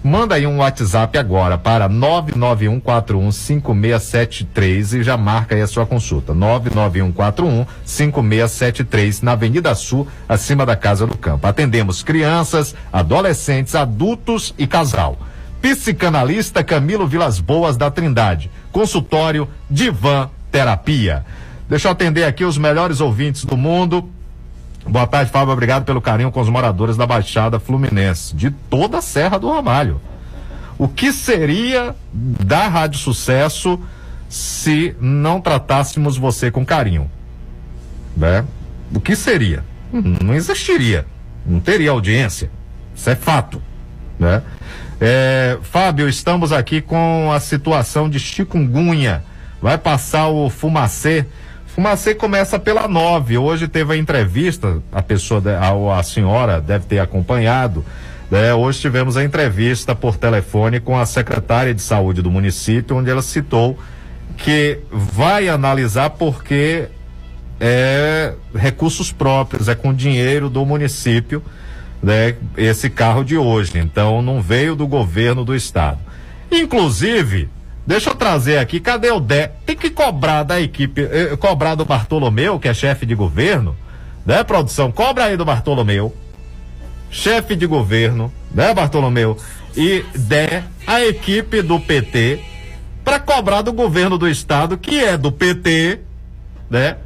Manda aí um WhatsApp agora para 991415673 e já marca aí a sua consulta. 991415673 na Avenida Sul, acima da Casa do Campo. Atendemos crianças, adolescentes, adultos e casal. Psicanalista Camilo Vilas Boas da Trindade. Consultório Divan Terapia. Deixa eu atender aqui os melhores ouvintes do mundo. Boa tarde, Fábio. Obrigado pelo carinho com os moradores da Baixada Fluminense, de toda a Serra do Ramalho. O que seria da Rádio Sucesso se não tratássemos você com carinho? Né? O que seria? Não existiria. Não teria audiência. Isso é fato. Né? É, Fábio, estamos aqui com a situação de chikungunya. Vai passar o fumacê. Fumacê começa pela nove. Hoje teve a entrevista, a pessoa, a, a senhora deve ter acompanhado. né? Hoje tivemos a entrevista por telefone com a secretária de saúde do município, onde ela citou que vai analisar porque é recursos próprios, é com dinheiro do município, né, esse carro de hoje. Então não veio do governo do estado. Inclusive, deixa eu trazer aqui, cadê o Dé? Tem que cobrar da equipe, eh, cobrar do Bartolomeu, que é chefe de governo, né, produção? Cobra aí do Bartolomeu, chefe de governo, né, Bartolomeu? E Dé, a equipe do PT, para cobrar do governo do estado, que é do PT, né?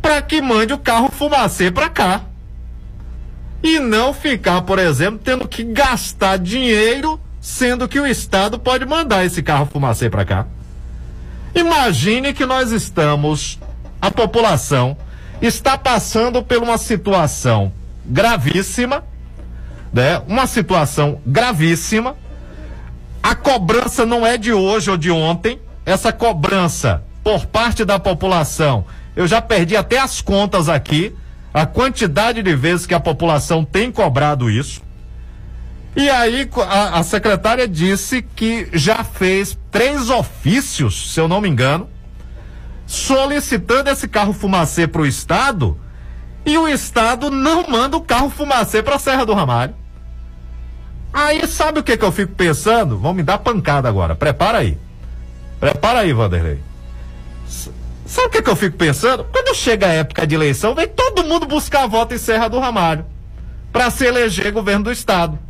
Para que mande o carro fumacê para cá. E não ficar, por exemplo, tendo que gastar dinheiro, sendo que o estado pode mandar esse carro fumacê para cá. Imagine que nós estamos, a população está passando por uma situação gravíssima, né? Uma situação gravíssima. A cobrança não é de hoje ou de ontem. Essa cobrança por parte da população, eu já perdi até as contas aqui, a quantidade de vezes que a população tem cobrado isso. E aí a, a secretária disse que já fez três ofícios, se eu não me engano, solicitando esse carro fumacê para o estado e o estado não manda o carro fumacê para a Serra do Ramalho. Aí sabe o que que eu fico pensando? Vão me dar pancada agora. Prepara aí. Prepara aí, Vanderlei. Sabe o que que eu fico pensando? Quando chega a época de eleição, vem todo mundo buscar voto em Serra do Ramalho para se eleger governo do estado.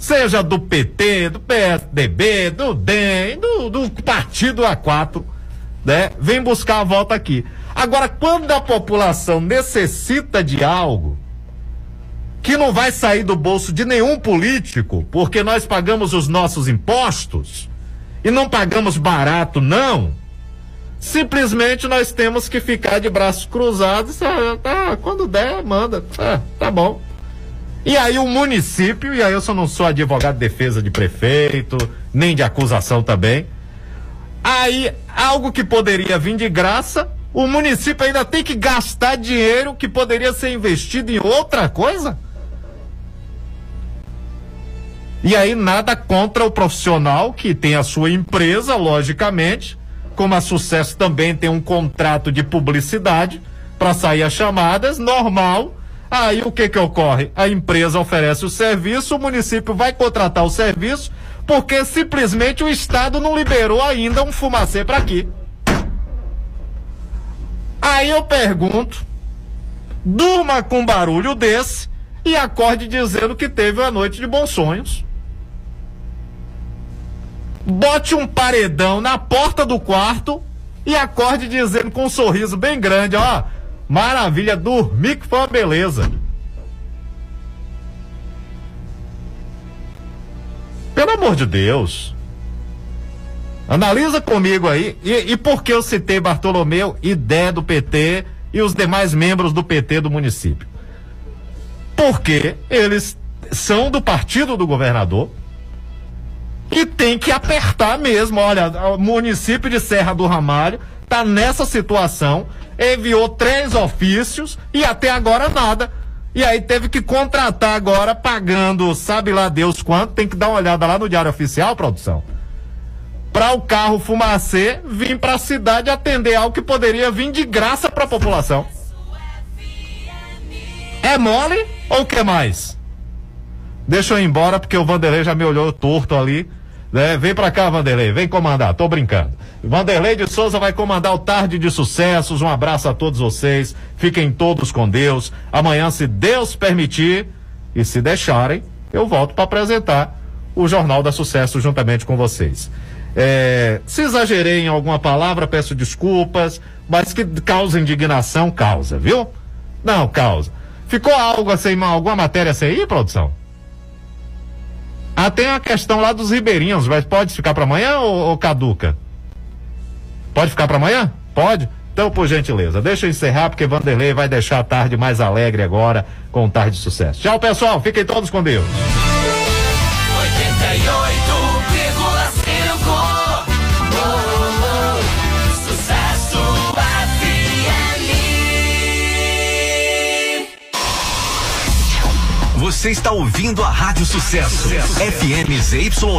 Seja do PT, do PSDB, do DEM, do, do partido A4, né? Vem buscar a volta aqui. Agora, quando a população necessita de algo, que não vai sair do bolso de nenhum político, porque nós pagamos os nossos impostos e não pagamos barato, não. Simplesmente nós temos que ficar de braços cruzados. Ah, tá, quando der, manda. Ah, tá bom. E aí o município, e aí eu só não sou advogado de defesa de prefeito, nem de acusação também. Aí, algo que poderia vir de graça, o município ainda tem que gastar dinheiro que poderia ser investido em outra coisa? E aí nada contra o profissional que tem a sua empresa, logicamente, como a Sucesso também tem um contrato de publicidade para sair as chamadas, normal. Aí o que que ocorre? A empresa oferece o serviço, o município vai contratar o serviço, porque simplesmente o Estado não liberou ainda um fumacê para aqui. Aí eu pergunto, durma com um barulho desse e acorde dizendo que teve uma noite de bons sonhos. Bote um paredão na porta do quarto e acorde dizendo com um sorriso bem grande, ó, maravilha, dormi que foi uma beleza. Pelo amor de Deus. Analisa comigo aí. E, e por que eu citei Bartolomeu, ideia do PT e os demais membros do PT do município? Porque eles são do partido do governador e tem que apertar mesmo. Olha, o município de Serra do Ramalho está nessa situação, enviou três ofícios e até agora nada. E aí teve que contratar agora, pagando, sabe lá Deus quanto, tem que dar uma olhada lá no Diário Oficial, produção. Para o carro fumacê vir para a cidade atender algo que poderia vir de graça para a população. É mole ou quer mais? Deixa eu ir embora porque o Vanderlei já me olhou torto ali. Né? Vem pra cá, Vanderlei, vem comandar, tô brincando. Vanderlei de Souza vai comandar o Tarde de Sucessos. Um abraço a todos vocês. Fiquem todos com Deus. Amanhã, se Deus permitir e se deixarem, eu volto para apresentar o Jornal da Sucesso juntamente com vocês. É, se exagerei em alguma palavra, peço desculpas, mas que causa indignação, causa, viu? Não, causa. Ficou algo assim, alguma matéria assim aí, produção? Ah, tem a questão lá dos ribeirinhos, mas pode ficar para amanhã ou, ou, caduca? Pode ficar para amanhã? Pode? Então, por gentileza, deixa eu encerrar porque Vanderlei vai deixar a tarde mais alegre agora com o Tarde de Sucesso. Tchau, pessoal. Fiquem todos com Deus. Você está ouvindo a Rádio Sucesso. FM ZY